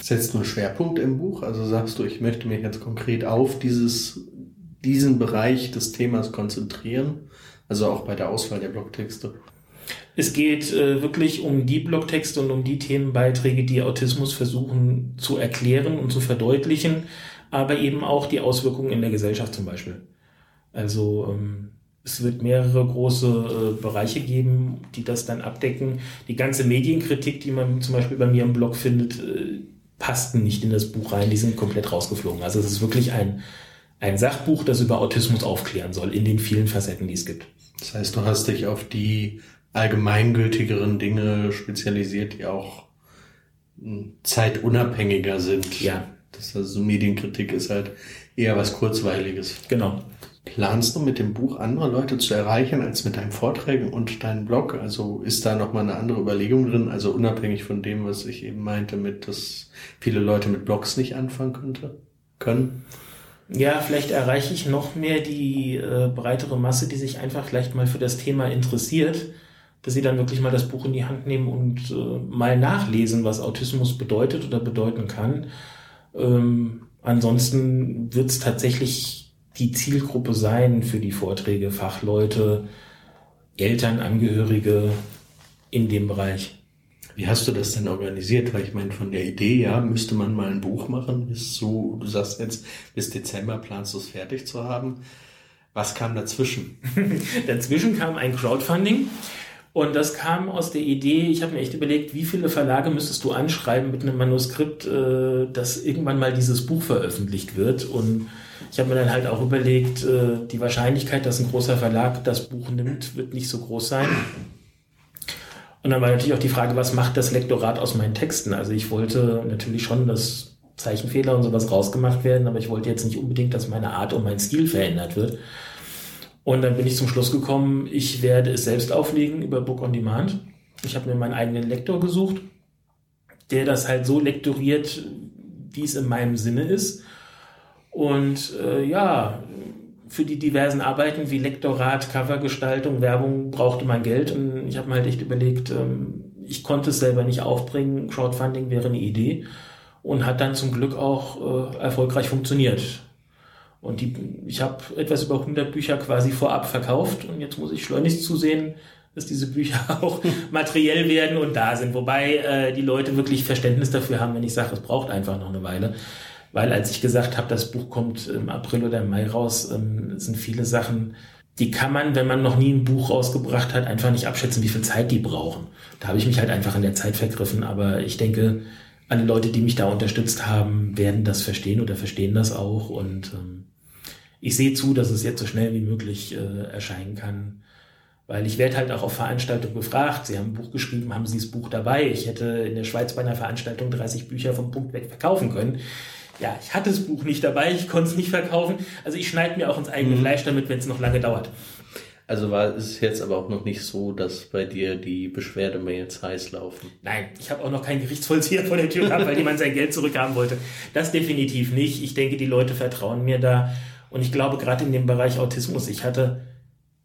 Speaker 1: Setzt du einen Schwerpunkt im Buch? Also sagst du, ich möchte mich jetzt konkret auf dieses, diesen Bereich des Themas konzentrieren? Also auch bei der Auswahl der Blogtexte?
Speaker 2: Es geht äh, wirklich um die Blogtexte und um die Themenbeiträge, die Autismus versuchen zu erklären und zu verdeutlichen, aber eben auch die Auswirkungen in der Gesellschaft zum Beispiel. Also ähm, es wird mehrere große äh, Bereiche geben, die das dann abdecken. Die ganze Medienkritik, die man zum Beispiel bei mir im Blog findet, äh, passten nicht in das Buch rein. Die sind komplett rausgeflogen. Also es ist wirklich ein, ein Sachbuch, das über Autismus aufklären soll, in den vielen Facetten, die es gibt.
Speaker 1: Das heißt, du hast dich auf die allgemeingültigeren Dinge spezialisiert, die auch hm, zeitunabhängiger sind.
Speaker 2: Ja.
Speaker 1: Das also Medienkritik ist halt eher was Kurzweiliges.
Speaker 2: Genau.
Speaker 1: Planst du mit dem Buch andere Leute zu erreichen als mit deinen Vorträgen und deinem Blog? Also ist da nochmal eine andere Überlegung drin? Also unabhängig von dem, was ich eben meinte, mit, dass viele Leute mit Blogs nicht anfangen könnte, können?
Speaker 2: Ja, vielleicht erreiche ich noch mehr die äh, breitere Masse, die sich einfach vielleicht mal für das Thema interessiert, dass sie dann wirklich mal das Buch in die Hand nehmen und äh, mal nachlesen, was Autismus bedeutet oder bedeuten kann. Ähm, ansonsten wird es tatsächlich die Zielgruppe sein für die Vorträge, Fachleute, Eltern, Angehörige in dem Bereich.
Speaker 1: Wie hast du das denn organisiert? Weil ich meine, von der Idee, ja, müsste man mal ein Buch machen, bis so, du sagst jetzt, bis Dezember planst du es fertig zu haben. Was kam dazwischen?
Speaker 2: dazwischen kam ein Crowdfunding. Und das kam aus der Idee, ich habe mir echt überlegt, wie viele Verlage müsstest du anschreiben mit einem Manuskript, äh, dass irgendwann mal dieses Buch veröffentlicht wird. Und ich habe mir dann halt auch überlegt, äh, die Wahrscheinlichkeit, dass ein großer Verlag das Buch nimmt, wird nicht so groß sein. Und dann war natürlich auch die Frage, was macht das Lektorat aus meinen Texten? Also ich wollte natürlich schon, dass Zeichenfehler und sowas rausgemacht werden, aber ich wollte jetzt nicht unbedingt, dass meine Art und mein Stil verändert wird. Und dann bin ich zum Schluss gekommen, ich werde es selbst auflegen über Book on Demand. Ich habe mir meinen eigenen Lektor gesucht, der das halt so lektoriert, wie es in meinem Sinne ist. Und äh, ja, für die diversen Arbeiten wie Lektorat, Covergestaltung, Werbung brauchte man Geld. Und ich habe mir halt echt überlegt, ähm, ich konnte es selber nicht aufbringen. Crowdfunding wäre eine Idee. Und hat dann zum Glück auch äh, erfolgreich funktioniert. Und die, ich habe etwas über 100 Bücher quasi vorab verkauft und jetzt muss ich schleunigst zusehen, dass diese Bücher auch materiell werden und da sind. Wobei äh, die Leute wirklich Verständnis dafür haben, wenn ich sage, es braucht einfach noch eine Weile. Weil als ich gesagt habe, das Buch kommt im April oder im Mai raus, ähm, sind viele Sachen, die kann man, wenn man noch nie ein Buch rausgebracht hat, einfach nicht abschätzen, wie viel Zeit die brauchen. Da habe ich mich halt einfach in der Zeit vergriffen. Aber ich denke, alle Leute, die mich da unterstützt haben, werden das verstehen oder verstehen das auch. Und ähm, ich sehe zu, dass es jetzt so schnell wie möglich äh, erscheinen kann. Weil ich werde halt auch auf Veranstaltungen gefragt. Sie haben ein Buch geschrieben, haben Sie das Buch dabei? Ich hätte in der Schweiz bei einer Veranstaltung 30 Bücher vom Punkt weg verkaufen können. Ja, ich hatte das Buch nicht dabei, ich konnte es nicht verkaufen. Also ich schneide mir auch ins eigene mhm. Fleisch damit, wenn es noch lange dauert.
Speaker 1: Also war es jetzt aber auch noch nicht so, dass bei dir die Beschwerdemails heiß laufen.
Speaker 2: Nein, ich habe auch noch keinen Gerichtsvollzieher vor der Tür gehabt, weil jemand sein Geld zurückhaben wollte. Das definitiv nicht. Ich denke, die Leute vertrauen mir da. Und ich glaube, gerade in dem Bereich Autismus, ich hatte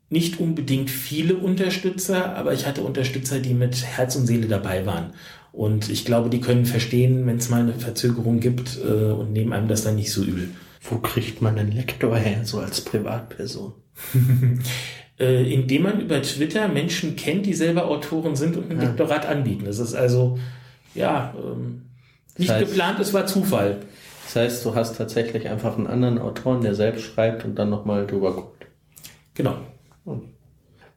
Speaker 2: nicht unbedingt viele Unterstützer, aber ich hatte Unterstützer, die mit Herz und Seele dabei waren. Und ich glaube, die können verstehen, wenn es mal eine Verzögerung gibt äh, und nehmen einem das dann nicht so übel.
Speaker 1: Wo kriegt man einen Lektor her, so als Privatperson?
Speaker 2: äh, indem man über Twitter Menschen kennt, die selber Autoren sind und ein ja. Lektorat anbieten. Das ist also, ja, ähm, nicht das heißt, geplant, es war Zufall.
Speaker 1: Das heißt, du hast tatsächlich einfach einen anderen Autoren, der selbst schreibt und dann nochmal drüber guckt.
Speaker 2: Genau.
Speaker 1: Hm.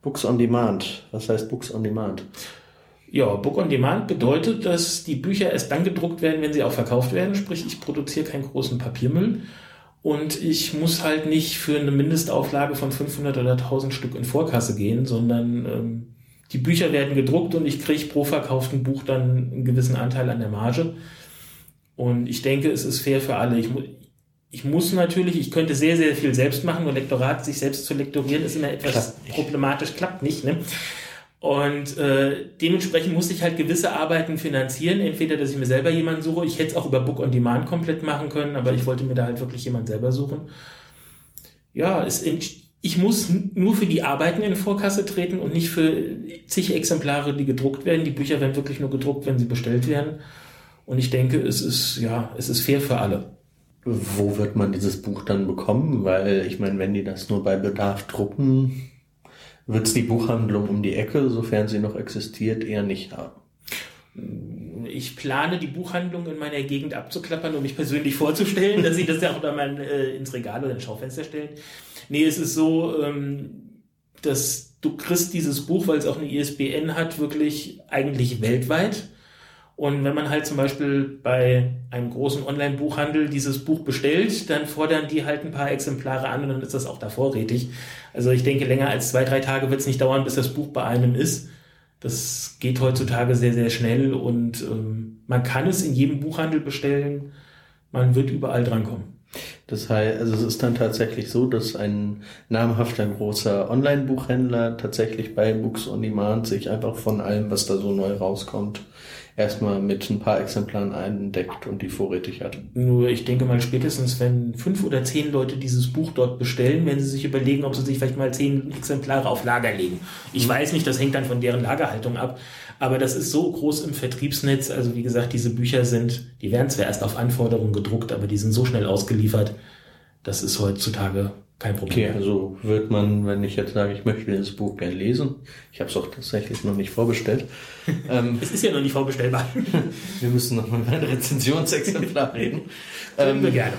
Speaker 1: Books on Demand. Was heißt Books on Demand?
Speaker 2: Ja, Book on Demand bedeutet, dass die Bücher erst dann gedruckt werden, wenn sie auch verkauft werden. Sprich, ich produziere keinen großen Papiermüll und ich muss halt nicht für eine Mindestauflage von 500 oder 1000 Stück in Vorkasse gehen, sondern ähm, die Bücher werden gedruckt und ich kriege pro verkauften Buch dann einen gewissen Anteil an der Marge. Und ich denke, es ist fair für alle. Ich, mu ich muss natürlich, ich könnte sehr, sehr viel selbst machen, nur Lektorat, sich selbst zu lektorieren, ist immer etwas klappt problematisch, klappt nicht. Ne? Und äh, dementsprechend musste ich halt gewisse Arbeiten finanzieren. Entweder, dass ich mir selber jemanden suche. Ich hätte es auch über Book on Demand komplett machen können, aber ich wollte mir da halt wirklich jemanden selber suchen. Ja, es, ich muss nur für die Arbeiten in Vorkasse treten und nicht für zig Exemplare, die gedruckt werden. Die Bücher werden wirklich nur gedruckt, wenn sie bestellt werden. Und ich denke, es ist, ja, es ist fair für alle.
Speaker 1: Wo wird man dieses Buch dann bekommen? Weil ich meine, wenn die das nur bei Bedarf drucken, wird es die Buchhandlung um die Ecke, sofern sie noch existiert, eher nicht haben.
Speaker 2: Ich plane, die Buchhandlung in meiner Gegend abzuklappern, um mich persönlich vorzustellen, dass sie das ja auch dann mal äh, ins Regal oder ins Schaufenster stellen. Nee, es ist so, ähm, dass du kriegst dieses Buch, weil es auch eine ISBN hat, wirklich eigentlich weltweit. Und wenn man halt zum Beispiel bei einem großen Online-Buchhandel dieses Buch bestellt, dann fordern die halt ein paar Exemplare an und dann ist das auch da vorrätig. Also ich denke, länger als zwei, drei Tage wird es nicht dauern, bis das Buch bei einem ist. Das geht heutzutage sehr, sehr schnell und ähm, man kann es in jedem Buchhandel bestellen. Man wird überall drankommen.
Speaker 1: Das heißt, also es ist dann tatsächlich so, dass ein namhafter großer Online-Buchhändler tatsächlich bei Books on Demand sich einfach von allem, was da so neu rauskommt, erstmal mit ein paar Exemplaren eindeckt und die vorrätig hat.
Speaker 2: Nur ich denke mal spätestens, wenn fünf oder zehn Leute dieses Buch dort bestellen, werden sie sich überlegen, ob sie sich vielleicht mal zehn Exemplare auf Lager legen. Ich weiß nicht, das hängt dann von deren Lagerhaltung ab. Aber das ist so groß im Vertriebsnetz. Also wie gesagt, diese Bücher sind, die werden zwar erst auf Anforderung gedruckt, aber die sind so schnell ausgeliefert. Das ist heutzutage kein Problem.
Speaker 1: Okay, also wird man, wenn ich jetzt sage, ich möchte dieses Buch gerne lesen, ich habe es auch tatsächlich noch nicht vorbestellt.
Speaker 2: ähm, es ist ja noch nicht vorbestellbar.
Speaker 1: wir müssen noch mal über ein Rezensionsexemplar reden.
Speaker 2: ähm, wir gerne.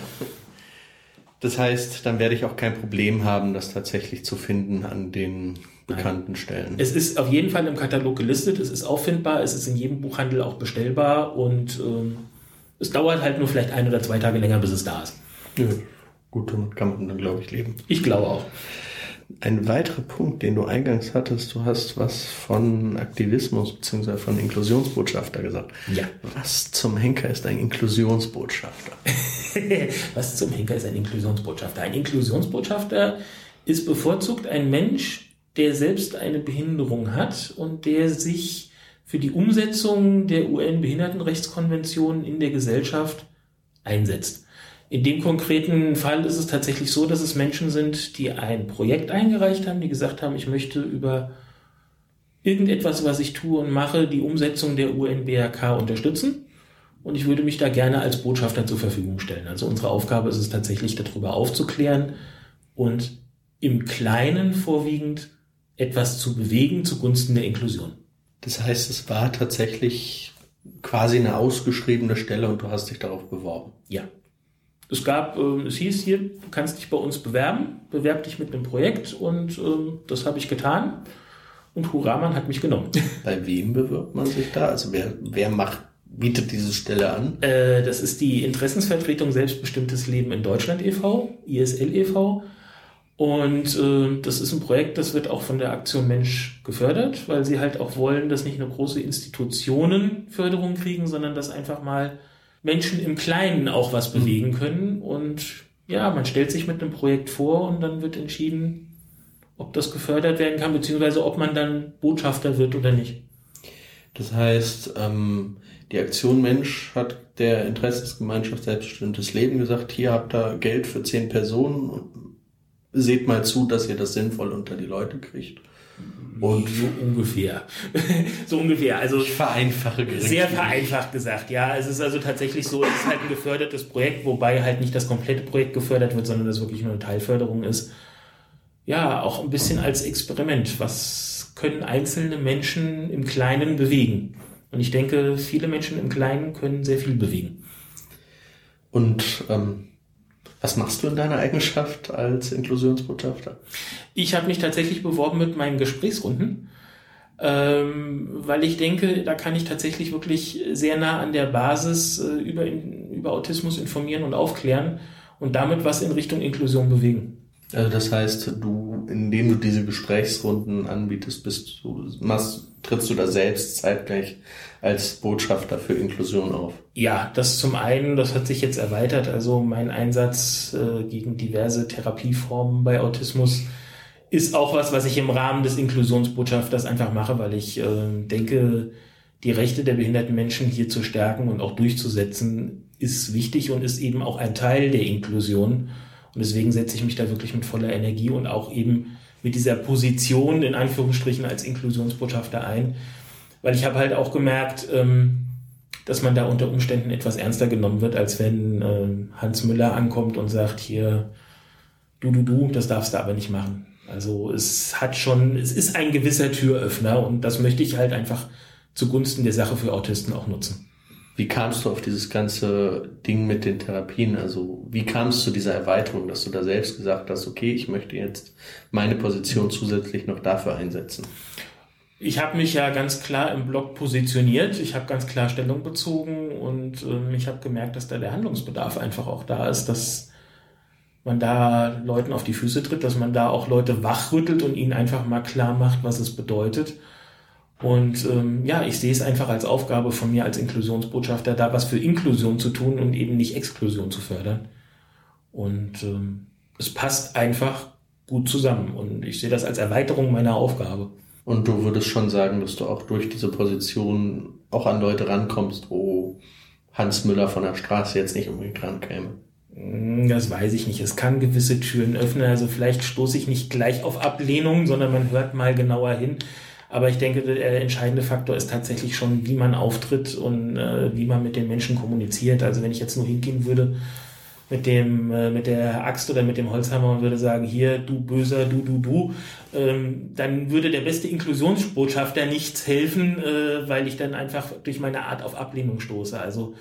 Speaker 1: Das heißt, dann werde ich auch kein Problem haben, das tatsächlich zu finden an den bekannten Nein. Stellen.
Speaker 2: Es ist auf jeden Fall im Katalog gelistet, es ist auffindbar, es ist in jedem Buchhandel auch bestellbar und ähm, es dauert halt nur vielleicht ein oder zwei Tage länger, bis es da ist.
Speaker 1: Ja. Gut, damit kann man dann, glaube ich, leben.
Speaker 2: Ich glaube auch.
Speaker 1: Ein weiterer Punkt, den du eingangs hattest, du hast was von Aktivismus bzw. von Inklusionsbotschafter gesagt.
Speaker 2: Ja.
Speaker 1: Was zum Henker ist ein Inklusionsbotschafter?
Speaker 2: was zum Henker ist ein Inklusionsbotschafter? Ein Inklusionsbotschafter ist bevorzugt ein Mensch, der selbst eine Behinderung hat und der sich für die Umsetzung der UN-Behindertenrechtskonvention in der Gesellschaft einsetzt. In dem konkreten Fall ist es tatsächlich so, dass es Menschen sind, die ein Projekt eingereicht haben, die gesagt haben, ich möchte über irgendetwas, was ich tue und mache, die Umsetzung der UNBRK unterstützen. Und ich würde mich da gerne als Botschafter zur Verfügung stellen. Also unsere Aufgabe ist es tatsächlich, darüber aufzuklären und im Kleinen vorwiegend etwas zu bewegen zugunsten der Inklusion.
Speaker 1: Das heißt, es war tatsächlich quasi eine ausgeschriebene Stelle und du hast dich darauf beworben.
Speaker 2: Ja. Es gab, äh, es hieß hier, du kannst dich bei uns bewerben, bewerb dich mit einem Projekt und äh, das habe ich getan. Und Huraman hat mich genommen.
Speaker 1: Bei wem bewirbt man sich da? Also wer, wer macht, bietet diese Stelle an?
Speaker 2: Äh, das ist die Interessensvertretung Selbstbestimmtes Leben in Deutschland e.V., ISL e.V. Und äh, das ist ein Projekt, das wird auch von der Aktion Mensch gefördert, weil sie halt auch wollen, dass nicht nur große Institutionen Förderung kriegen, sondern dass einfach mal Menschen im Kleinen auch was mhm. bewegen können. Und ja, man stellt sich mit einem Projekt vor und dann wird entschieden, ob das gefördert werden kann, beziehungsweise ob man dann Botschafter wird oder nicht.
Speaker 1: Das heißt, ähm, die Aktion Mensch hat der Interessensgemeinschaft Selbstbestimmtes Leben gesagt, hier habt ihr Geld für zehn Personen, seht mal zu, dass ihr das sinnvoll unter die Leute kriegt.
Speaker 2: Und so ungefähr. so ungefähr. Also
Speaker 1: ich vereinfache
Speaker 2: sehr vereinfacht gesagt. Ja, es ist also tatsächlich so, es ist halt ein gefördertes Projekt, wobei halt nicht das komplette Projekt gefördert wird, sondern das wirklich nur eine Teilförderung ist. Ja, auch ein bisschen als Experiment. Was können einzelne Menschen im Kleinen bewegen? Und ich denke, viele Menschen im Kleinen können sehr viel bewegen.
Speaker 1: Und ähm, was machst du in deiner Eigenschaft als Inklusionsbotschafter?
Speaker 2: Ich habe mich tatsächlich beworben mit meinen Gesprächsrunden, ähm, weil ich denke, da kann ich tatsächlich wirklich sehr nah an der Basis äh, über, über Autismus informieren und aufklären und damit was in Richtung Inklusion bewegen.
Speaker 1: Also das heißt, du, indem du diese Gesprächsrunden anbietest, bist du, machst, trittst du da selbst zeitgleich als Botschafter für Inklusion auf?
Speaker 2: Ja, das zum einen, das hat sich jetzt erweitert. Also mein Einsatz äh, gegen diverse Therapieformen bei Autismus ist auch was, was ich im Rahmen des Inklusionsbotschafters einfach mache, weil ich äh, denke, die Rechte der behinderten Menschen hier zu stärken und auch durchzusetzen, ist wichtig und ist eben auch ein Teil der Inklusion. Und deswegen setze ich mich da wirklich mit voller Energie und auch eben mit dieser Position in Anführungsstrichen als Inklusionsbotschafter ein, weil ich habe halt auch gemerkt, ähm, dass man da unter Umständen etwas ernster genommen wird, als wenn äh, Hans Müller ankommt und sagt, hier, du, du, du, das darfst du aber nicht machen. Also es hat schon, es ist ein gewisser Türöffner und das möchte ich halt einfach zugunsten der Sache für Autisten auch nutzen.
Speaker 1: Wie kamst du auf dieses ganze Ding mit den Therapien? Also wie kamst du zu dieser Erweiterung, dass du da selbst gesagt hast, okay, ich möchte jetzt meine Position zusätzlich noch dafür einsetzen?
Speaker 2: Ich habe mich ja ganz klar im Blog positioniert. Ich habe ganz klar Stellung bezogen und ähm, ich habe gemerkt, dass da der Handlungsbedarf einfach auch da ist, dass man da Leuten auf die Füße tritt, dass man da auch Leute wachrüttelt und ihnen einfach mal klar macht, was es bedeutet. Und ähm, ja, ich sehe es einfach als Aufgabe von mir als Inklusionsbotschafter, da was für Inklusion zu tun und eben nicht Exklusion zu fördern. Und ähm, es passt einfach gut zusammen. Und ich sehe das als Erweiterung meiner Aufgabe.
Speaker 1: Und du würdest schon sagen, dass du auch durch diese Position auch an Leute rankommst, wo Hans Müller von der Straße jetzt nicht unbedingt rankäme.
Speaker 2: Hm, das weiß ich nicht. Es kann gewisse Türen öffnen. Also vielleicht stoße ich nicht gleich auf Ablehnung, sondern man hört mal genauer hin. Aber ich denke, der entscheidende Faktor ist tatsächlich schon, wie man auftritt und äh, wie man mit den Menschen kommuniziert. Also wenn ich jetzt nur hingehen würde mit dem äh, mit der Axt oder mit dem Holzhammer und würde sagen, hier du böser, du du du, ähm, dann würde der beste Inklusionsbotschafter nichts helfen, äh, weil ich dann einfach durch meine Art auf Ablehnung stoße. Also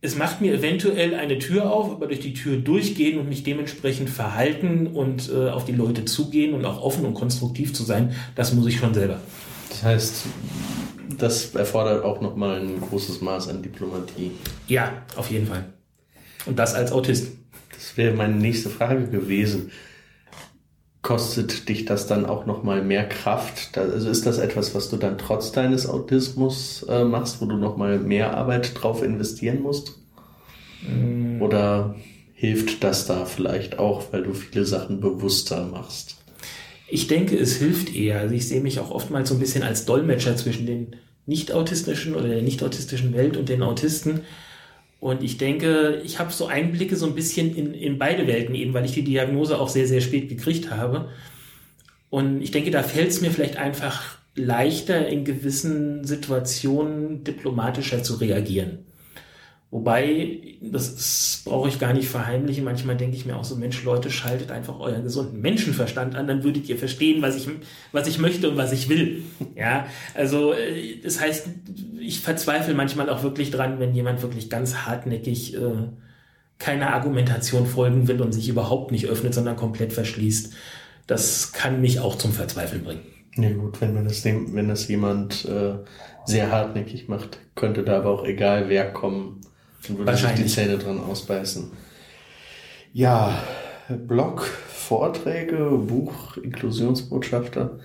Speaker 2: es macht mir eventuell eine Tür auf, aber durch die Tür durchgehen und mich dementsprechend verhalten und äh, auf die Leute zugehen und auch offen und konstruktiv zu sein, das muss ich schon selber.
Speaker 1: Das heißt, das erfordert auch nochmal ein großes Maß an Diplomatie.
Speaker 2: Ja, auf jeden Fall. Und das als Autist.
Speaker 1: Das wäre meine nächste Frage gewesen kostet dich das dann auch nochmal mehr Kraft? Also ist das etwas, was du dann trotz deines Autismus äh, machst, wo du nochmal mehr Arbeit drauf investieren musst? Mm. Oder hilft das da vielleicht auch, weil du viele Sachen bewusster machst?
Speaker 2: Ich denke, es hilft eher. Also ich sehe mich auch oftmals so ein bisschen als Dolmetscher zwischen den nicht-autistischen oder der nicht-autistischen Welt und den Autisten und ich denke, ich habe so Einblicke so ein bisschen in, in beide Welten eben, weil ich die Diagnose auch sehr, sehr spät gekriegt habe. Und ich denke, da fällt es mir vielleicht einfach leichter, in gewissen Situationen diplomatischer zu reagieren. Wobei, das brauche ich gar nicht verheimlichen. Manchmal denke ich mir auch so, Mensch, Leute, schaltet einfach euren gesunden Menschenverstand an, dann würdet ihr verstehen, was ich, was ich möchte und was ich will. Ja, also, äh, das heißt, ich verzweifle manchmal auch wirklich dran, wenn jemand wirklich ganz hartnäckig äh, keiner Argumentation folgen will und sich überhaupt nicht öffnet, sondern komplett verschließt. Das kann mich auch zum Verzweifeln bringen.
Speaker 1: Ja gut, wenn man das, wenn das jemand äh, sehr hartnäckig macht, könnte da aber auch egal wer kommen und würde sich die Zähne dran ausbeißen. Ja, Blog, Vorträge, Buch, Inklusionsbotschafter.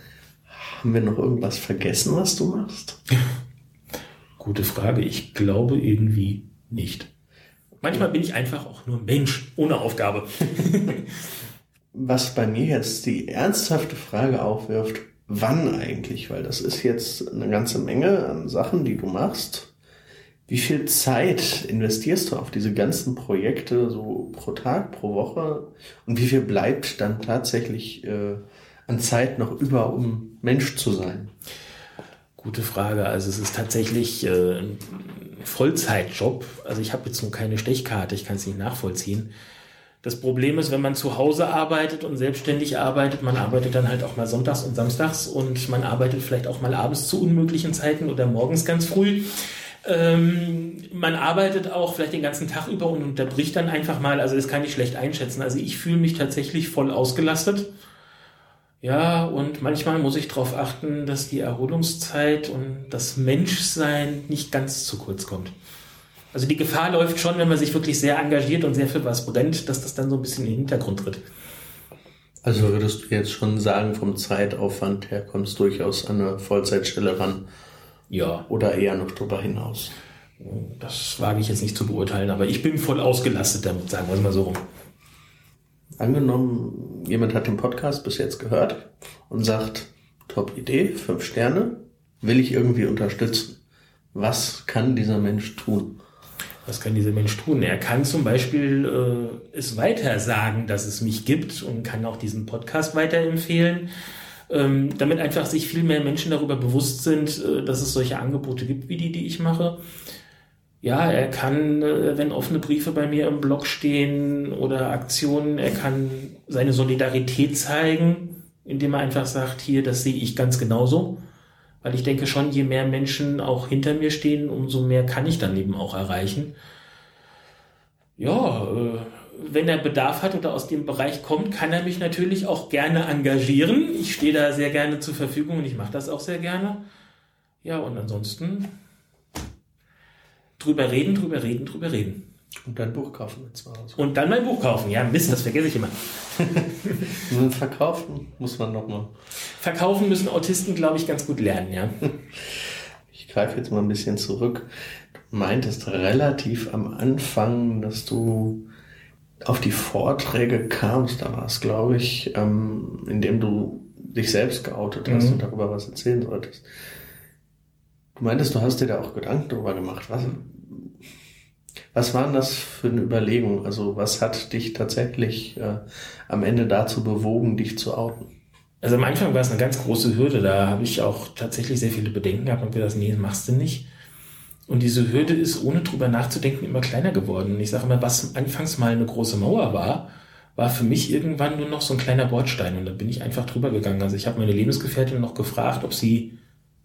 Speaker 1: Haben wir noch irgendwas vergessen, was du machst?
Speaker 2: Gute Frage. Ich glaube irgendwie nicht. Manchmal bin ich einfach auch nur Mensch ohne Aufgabe.
Speaker 1: was bei mir jetzt die ernsthafte Frage aufwirft, wann eigentlich? Weil das ist jetzt eine ganze Menge an Sachen, die du machst. Wie viel Zeit investierst du auf diese ganzen Projekte so pro Tag, pro Woche? Und wie viel bleibt dann tatsächlich äh, an Zeit noch über, um Mensch zu sein?
Speaker 2: Gute Frage. Also es ist tatsächlich äh, ein Vollzeitjob. Also ich habe jetzt nur keine Stechkarte, ich kann es nicht nachvollziehen. Das Problem ist, wenn man zu Hause arbeitet und selbstständig arbeitet, man arbeitet dann halt auch mal sonntags und samstags und man arbeitet vielleicht auch mal abends zu unmöglichen Zeiten oder morgens ganz früh. Ähm, man arbeitet auch vielleicht den ganzen Tag über und unterbricht dann einfach mal. Also das kann ich schlecht einschätzen. Also ich fühle mich tatsächlich voll ausgelastet. Ja, und manchmal muss ich darauf achten, dass die Erholungszeit und das Menschsein nicht ganz zu kurz kommt. Also die Gefahr läuft schon, wenn man sich wirklich sehr engagiert und sehr für was brennt, dass das dann so ein bisschen in den Hintergrund tritt.
Speaker 1: Also würdest du jetzt schon sagen, vom Zeitaufwand her kommst du durchaus an eine Vollzeitstelle ran? Ja. Oder eher noch drüber hinaus?
Speaker 2: Das wage ich jetzt nicht zu beurteilen, aber ich bin voll ausgelastet damit, sagen wir es mal so rum.
Speaker 1: Angenommen, jemand hat den Podcast bis jetzt gehört und sagt, top Idee, fünf Sterne, will ich irgendwie unterstützen. Was kann dieser Mensch tun?
Speaker 2: Was kann dieser Mensch tun? Er kann zum Beispiel äh, es weiter sagen, dass es mich gibt und kann auch diesen Podcast weiterempfehlen, ähm, damit einfach sich viel mehr Menschen darüber bewusst sind, äh, dass es solche Angebote gibt wie die, die ich mache. Ja, er kann, äh, wenn offene Briefe bei mir im Blog stehen oder Aktionen, er kann seine Solidarität zeigen, indem er einfach sagt, hier, das sehe ich ganz genauso weil ich denke schon, je mehr Menschen auch hinter mir stehen, umso mehr kann ich dann eben auch erreichen. Ja, äh, wenn er Bedarf hat oder aus dem Bereich kommt, kann er mich natürlich auch gerne engagieren. Ich stehe da sehr gerne zur Verfügung und ich mache das auch sehr gerne. Ja, und ansonsten drüber reden, drüber reden, drüber reden.
Speaker 1: Und dein Buch kaufen jetzt mal.
Speaker 2: Und dann mein Buch kaufen. Ja, Mist, das vergesse ich immer.
Speaker 1: verkaufen muss man nochmal.
Speaker 2: Verkaufen müssen Autisten, glaube ich, ganz gut lernen, ja.
Speaker 1: Ich greife jetzt mal ein bisschen zurück. Du meintest relativ am Anfang, dass du auf die Vorträge kamst, da war es, glaube ich, ähm, indem du dich selbst geoutet hast mhm. und darüber was erzählen solltest. Du meintest, du hast dir da auch Gedanken darüber gemacht. Was, was waren das für eine Überlegung? Also was hat dich tatsächlich äh, am Ende dazu bewogen, dich zu outen?
Speaker 2: Also am Anfang war es eine ganz große Hürde. Da habe ich auch tatsächlich sehr viele Bedenken gehabt und gedacht, nee, machst du nicht. Und diese Hürde ist, ohne drüber nachzudenken, immer kleiner geworden. Und ich sage immer, was anfangs mal eine große Mauer war, war für mich irgendwann nur noch so ein kleiner Bordstein. Und da bin ich einfach drüber gegangen. Also ich habe meine Lebensgefährtin noch gefragt, ob sie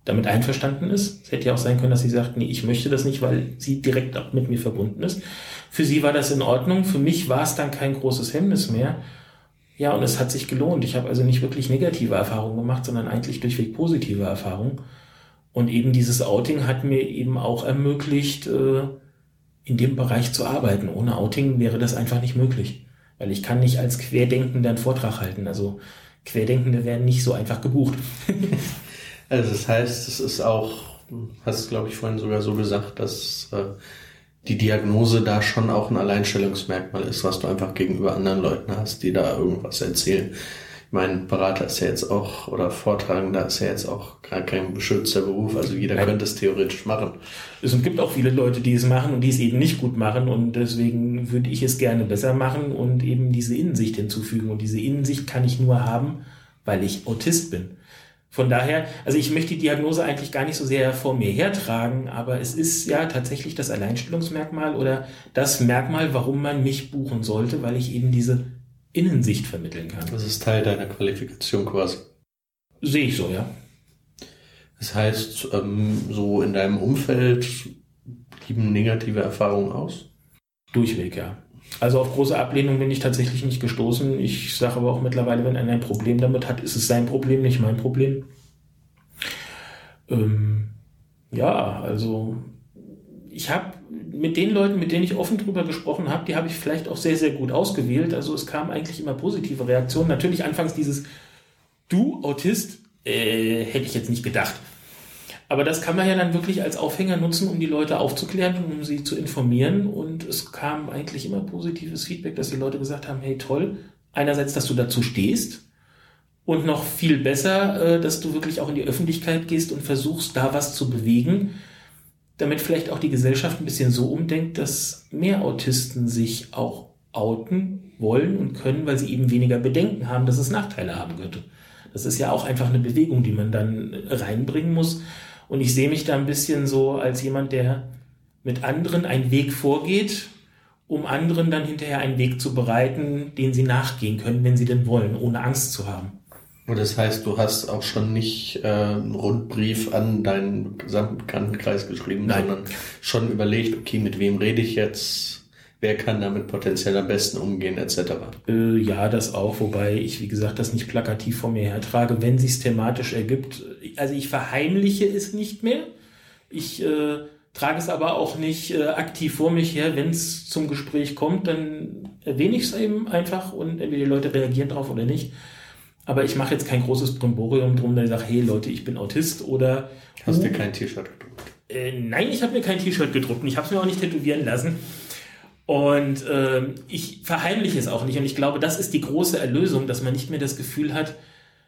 Speaker 2: damit einverstanden ist. Es hätte ja auch sein können, dass sie sagt, nee, ich möchte das nicht, weil sie direkt auch mit mir verbunden ist. Für sie war das in Ordnung. Für mich war es dann kein großes Hemmnis mehr. Ja, und es hat sich gelohnt. Ich habe also nicht wirklich negative Erfahrungen gemacht, sondern eigentlich durchweg positive Erfahrungen. Und eben dieses Outing hat mir eben auch ermöglicht, äh, in dem Bereich zu arbeiten. Ohne Outing wäre das einfach nicht möglich. Weil ich kann nicht als Querdenkender einen Vortrag halten. Also Querdenkende werden nicht so einfach gebucht.
Speaker 1: Also das heißt, es ist auch, hast glaube ich vorhin sogar so gesagt, dass äh, die Diagnose da schon auch ein Alleinstellungsmerkmal ist, was du einfach gegenüber anderen Leuten hast, die da irgendwas erzählen. Ich meine, Berater ist ja jetzt auch, oder Vortragender ist ja jetzt auch gar kein beschützter Beruf, also jeder Nein. könnte es theoretisch machen.
Speaker 2: Es gibt auch viele Leute, die es machen und die es eben nicht gut machen und deswegen würde ich es gerne besser machen und eben diese Innensicht hinzufügen und diese Innensicht kann ich nur haben, weil ich Autist bin. Von daher, also ich möchte die Diagnose eigentlich gar nicht so sehr vor mir hertragen, aber es ist ja tatsächlich das Alleinstellungsmerkmal oder das Merkmal, warum man mich buchen sollte, weil ich eben diese Innensicht vermitteln kann.
Speaker 1: Das ist Teil deiner Qualifikation quasi.
Speaker 2: Sehe ich so, ja.
Speaker 1: Das heißt, ähm, so in deinem Umfeld blieben negative Erfahrungen aus?
Speaker 2: Durchweg, ja. Also auf große Ablehnung bin ich tatsächlich nicht gestoßen. Ich sage aber auch mittlerweile, wenn einer ein Problem damit hat, ist es sein Problem, nicht mein Problem. Ähm, ja, also ich habe mit den Leuten, mit denen ich offen drüber gesprochen habe, die habe ich vielleicht auch sehr, sehr gut ausgewählt. Also es kam eigentlich immer positive Reaktionen. Natürlich anfangs dieses Du, Autist, äh, hätte ich jetzt nicht gedacht. Aber das kann man ja dann wirklich als Aufhänger nutzen, um die Leute aufzuklären und um sie zu informieren. Und es kam eigentlich immer positives Feedback, dass die Leute gesagt haben, hey toll, einerseits, dass du dazu stehst und noch viel besser, äh, dass du wirklich auch in die Öffentlichkeit gehst und versuchst, da was zu bewegen, damit vielleicht auch die Gesellschaft ein bisschen so umdenkt, dass mehr Autisten sich auch outen wollen und können, weil sie eben weniger Bedenken haben, dass es Nachteile haben könnte. Das ist ja auch einfach eine Bewegung, die man dann reinbringen muss. Und ich sehe mich da ein bisschen so als jemand, der mit anderen einen Weg vorgeht, um anderen dann hinterher einen Weg zu bereiten, den sie nachgehen können, wenn sie denn wollen, ohne Angst zu haben.
Speaker 1: Und das heißt, du hast auch schon nicht äh, einen Rundbrief an deinen gesamten Bekanntenkreis geschrieben, Nein. sondern schon überlegt, okay, mit wem rede ich jetzt? wer kann damit potenziell am besten umgehen, etc.
Speaker 2: Äh, ja, das auch, wobei ich, wie gesagt, das nicht plakativ vor mir hertrage, wenn sich thematisch ergibt. Also ich verheimliche es nicht mehr. Ich äh, trage es aber auch nicht äh, aktiv vor mich her. Wenn es zum Gespräch kommt, dann erwähne ich es eben einfach und entweder die Leute reagieren drauf oder nicht. Aber ich mache jetzt kein großes Brimborium drum, dass ich sage, hey Leute, ich bin Autist oder...
Speaker 1: Hast du kein T-Shirt gedruckt?
Speaker 2: Äh, nein, ich habe mir kein T-Shirt gedruckt und ich habe es mir auch nicht tätowieren lassen. Und äh, ich verheimliche es auch nicht. Und ich glaube, das ist die große Erlösung, dass man nicht mehr das Gefühl hat,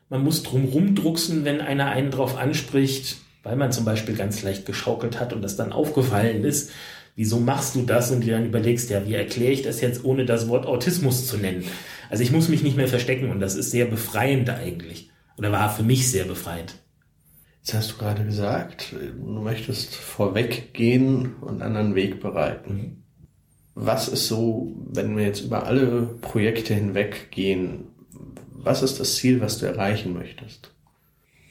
Speaker 2: man muss drumrum drucksen, wenn einer einen drauf anspricht, weil man zum Beispiel ganz leicht geschaukelt hat und das dann aufgefallen ist. Wieso machst du das? Und dir dann überlegst, ja, wie erkläre ich das jetzt, ohne das Wort Autismus zu nennen? Also ich muss mich nicht mehr verstecken und das ist sehr befreiend eigentlich. Oder war für mich sehr befreiend.
Speaker 1: Jetzt hast du gerade gesagt, du möchtest vorweggehen und einen anderen Weg bereiten. Mhm was ist so, wenn wir jetzt über alle Projekte hinweg gehen, was ist das Ziel, was du erreichen möchtest?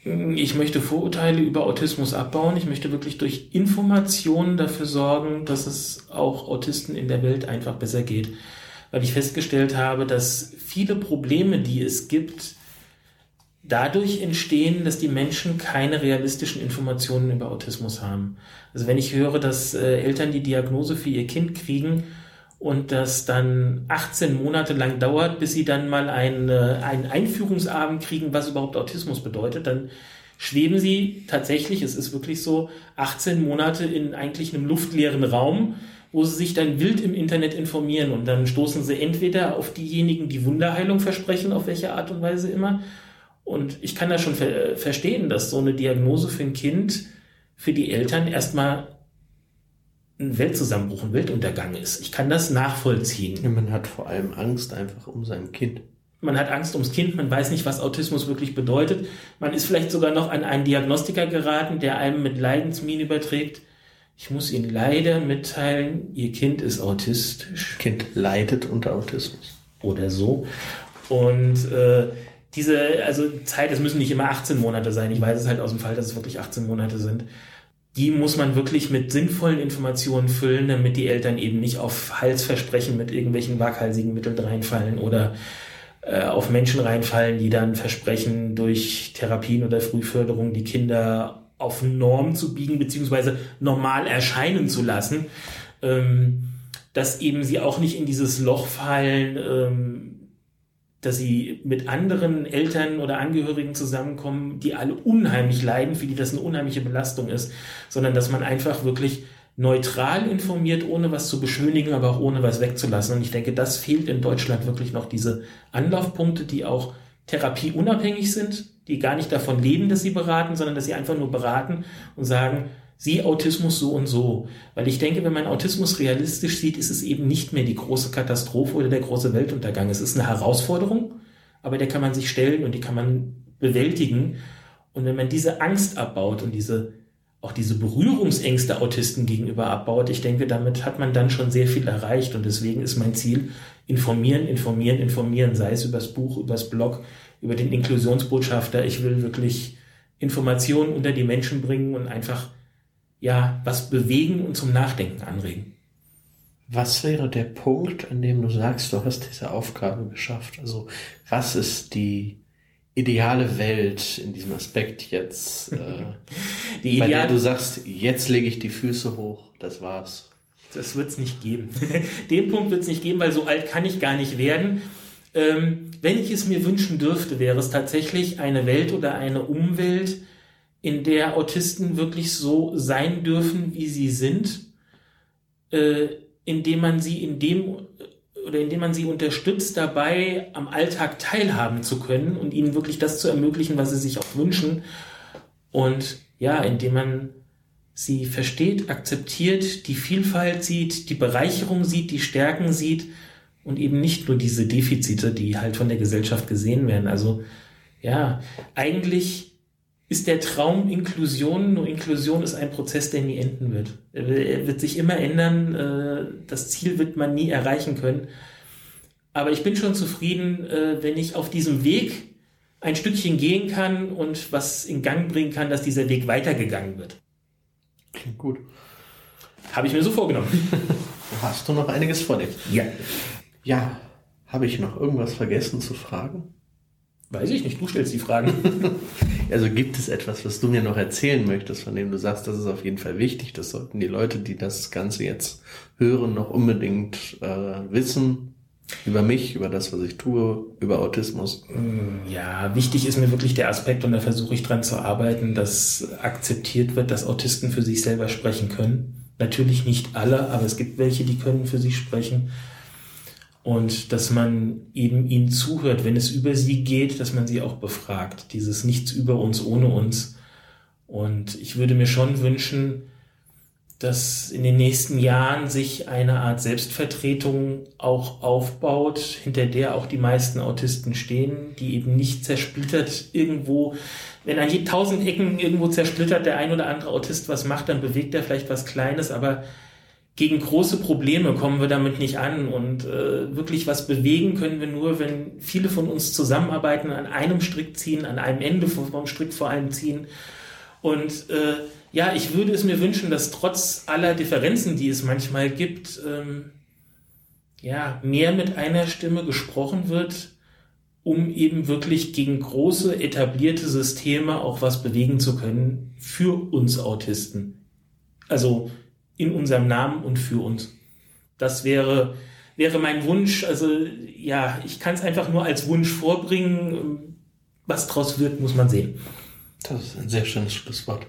Speaker 2: Ich möchte Vorurteile über Autismus abbauen. Ich möchte wirklich durch Informationen dafür sorgen, dass es auch Autisten in der Welt einfach besser geht. Weil ich festgestellt habe, dass viele Probleme, die es gibt, dadurch entstehen, dass die Menschen keine realistischen Informationen über Autismus haben. Also wenn ich höre, dass äh, Eltern die Diagnose für ihr Kind kriegen und das dann 18 Monate lang dauert, bis sie dann mal einen, einen Einführungsabend kriegen, was überhaupt Autismus bedeutet, dann schweben sie tatsächlich, es ist wirklich so, 18 Monate in eigentlich einem luftleeren Raum, wo sie sich dann wild im Internet informieren und dann stoßen sie entweder auf diejenigen, die Wunderheilung versprechen, auf welche Art und Weise immer. Und ich kann da schon ver verstehen, dass so eine Diagnose für ein Kind für die Eltern erstmal ein Weltzusammenbruch, ein Weltuntergang ist. Ich kann das nachvollziehen.
Speaker 1: Ja, man hat vor allem Angst einfach um sein Kind.
Speaker 2: Man hat Angst ums Kind, man weiß nicht, was Autismus wirklich bedeutet. Man ist vielleicht sogar noch an einen Diagnostiker geraten, der einem mit Leidensmin überträgt. Ich muss Ihnen leider mitteilen, Ihr Kind ist autistisch.
Speaker 1: Kind leidet unter Autismus.
Speaker 2: Oder so. Und äh, diese, also Zeit, es müssen nicht immer 18 Monate sein. Ich weiß es halt aus dem Fall, dass es wirklich 18 Monate sind die muss man wirklich mit sinnvollen Informationen füllen, damit die Eltern eben nicht auf Halsversprechen mit irgendwelchen waghalsigen Mitteln reinfallen oder äh, auf Menschen reinfallen, die dann versprechen, durch Therapien oder Frühförderung die Kinder auf Norm zu biegen, beziehungsweise normal erscheinen zu lassen, ähm, dass eben sie auch nicht in dieses Loch fallen, ähm, dass sie mit anderen Eltern oder Angehörigen zusammenkommen, die alle unheimlich leiden, für die das eine unheimliche Belastung ist, sondern dass man einfach wirklich neutral informiert, ohne was zu beschönigen, aber auch ohne was wegzulassen. Und ich denke, das fehlt in Deutschland wirklich noch diese Anlaufpunkte, die auch therapieunabhängig sind, die gar nicht davon leben, dass sie beraten, sondern dass sie einfach nur beraten und sagen, sieh Autismus so und so. Weil ich denke, wenn man Autismus realistisch sieht, ist es eben nicht mehr die große Katastrophe oder der große Weltuntergang. Es ist eine Herausforderung, aber der kann man sich stellen und die kann man bewältigen. Und wenn man diese Angst abbaut und diese, auch diese Berührungsängste Autisten gegenüber abbaut, ich denke, damit hat man dann schon sehr viel erreicht. Und deswegen ist mein Ziel, informieren, informieren, informieren, sei es übers Buch, übers Blog, über den Inklusionsbotschafter. Ich will wirklich Informationen unter die Menschen bringen und einfach ja was bewegen und zum Nachdenken anregen.
Speaker 1: Was wäre der Punkt, an dem du sagst, du hast diese Aufgabe geschafft? Also was ist die ideale Welt in diesem Aspekt jetzt, äh, die bei der du sagst, jetzt lege ich die Füße hoch, das war's.
Speaker 2: Das wird's nicht geben. Den Punkt wird's nicht geben, weil so alt kann ich gar nicht werden. Ähm, wenn ich es mir wünschen dürfte, wäre es tatsächlich eine Welt oder eine Umwelt, in der Autisten wirklich so sein dürfen, wie sie sind, äh, indem man sie in dem oder indem man sie unterstützt dabei, am Alltag teilhaben zu können und ihnen wirklich das zu ermöglichen, was sie sich auch wünschen. Und ja, indem man sie versteht, akzeptiert, die Vielfalt sieht, die Bereicherung sieht, die Stärken sieht und eben nicht nur diese Defizite, die halt von der Gesellschaft gesehen werden. Also ja, eigentlich ist der Traum Inklusion, nur Inklusion ist ein Prozess, der nie enden wird. Er wird sich immer ändern, äh, das Ziel wird man nie erreichen können. Aber ich bin schon zufrieden, äh, wenn ich auf diesem Weg ein Stückchen gehen kann und was in Gang bringen kann, dass dieser Weg weitergegangen wird.
Speaker 1: Klingt gut.
Speaker 2: Habe ich mir so vorgenommen.
Speaker 1: Hast du noch einiges vor dir?
Speaker 2: Ja.
Speaker 1: Ja. Habe ich noch irgendwas vergessen zu fragen?
Speaker 2: Weiß ich nicht, du stellst die Fragen.
Speaker 1: also gibt es etwas, was du mir noch erzählen möchtest, von dem du sagst, das ist auf jeden Fall wichtig, das sollten die Leute, die das Ganze jetzt hören, noch unbedingt äh, wissen über mich, über das, was ich tue, über Autismus?
Speaker 2: Mm, ja, wichtig ist mir wirklich der Aspekt und da versuche ich dran zu arbeiten, dass akzeptiert wird, dass Autisten für sich selber sprechen können. Natürlich nicht alle, aber es gibt welche, die können für sich sprechen und dass man eben ihnen zuhört, wenn es über sie geht, dass man sie auch befragt. Dieses Nichts über uns ohne uns. Und ich würde mir schon wünschen, dass in den nächsten Jahren sich eine Art Selbstvertretung auch aufbaut, hinter der auch die meisten Autisten stehen, die eben nicht zersplittert irgendwo, wenn an je tausend Ecken irgendwo zersplittert der ein oder andere Autist was macht, dann bewegt er vielleicht was Kleines, aber gegen große Probleme kommen wir damit nicht an und äh, wirklich was bewegen können wir nur, wenn viele von uns zusammenarbeiten, an einem Strick ziehen, an einem Ende vom Strick vor allem ziehen. Und äh, ja, ich würde es mir wünschen, dass trotz aller Differenzen, die es manchmal gibt, ähm, ja, mehr mit einer Stimme gesprochen wird, um eben wirklich gegen große etablierte Systeme auch was bewegen zu können für uns Autisten. Also in unserem Namen und für uns. Das wäre, wäre mein Wunsch. Also ja, ich kann es einfach nur als Wunsch vorbringen. Was draus wird, muss man sehen.
Speaker 1: Das ist ein sehr schönes Schlusswort.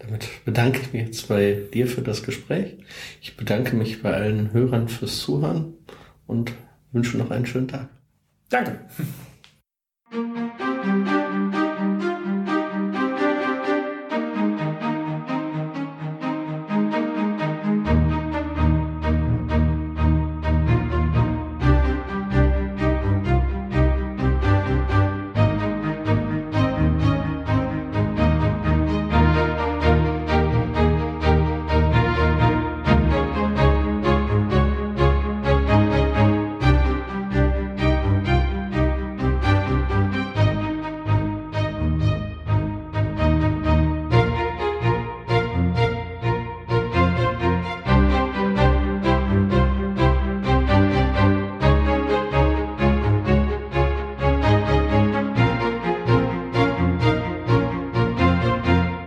Speaker 1: Damit bedanke ich mich jetzt bei dir für das Gespräch. Ich bedanke mich bei allen Hörern fürs Zuhören und wünsche noch einen schönen Tag.
Speaker 2: Danke.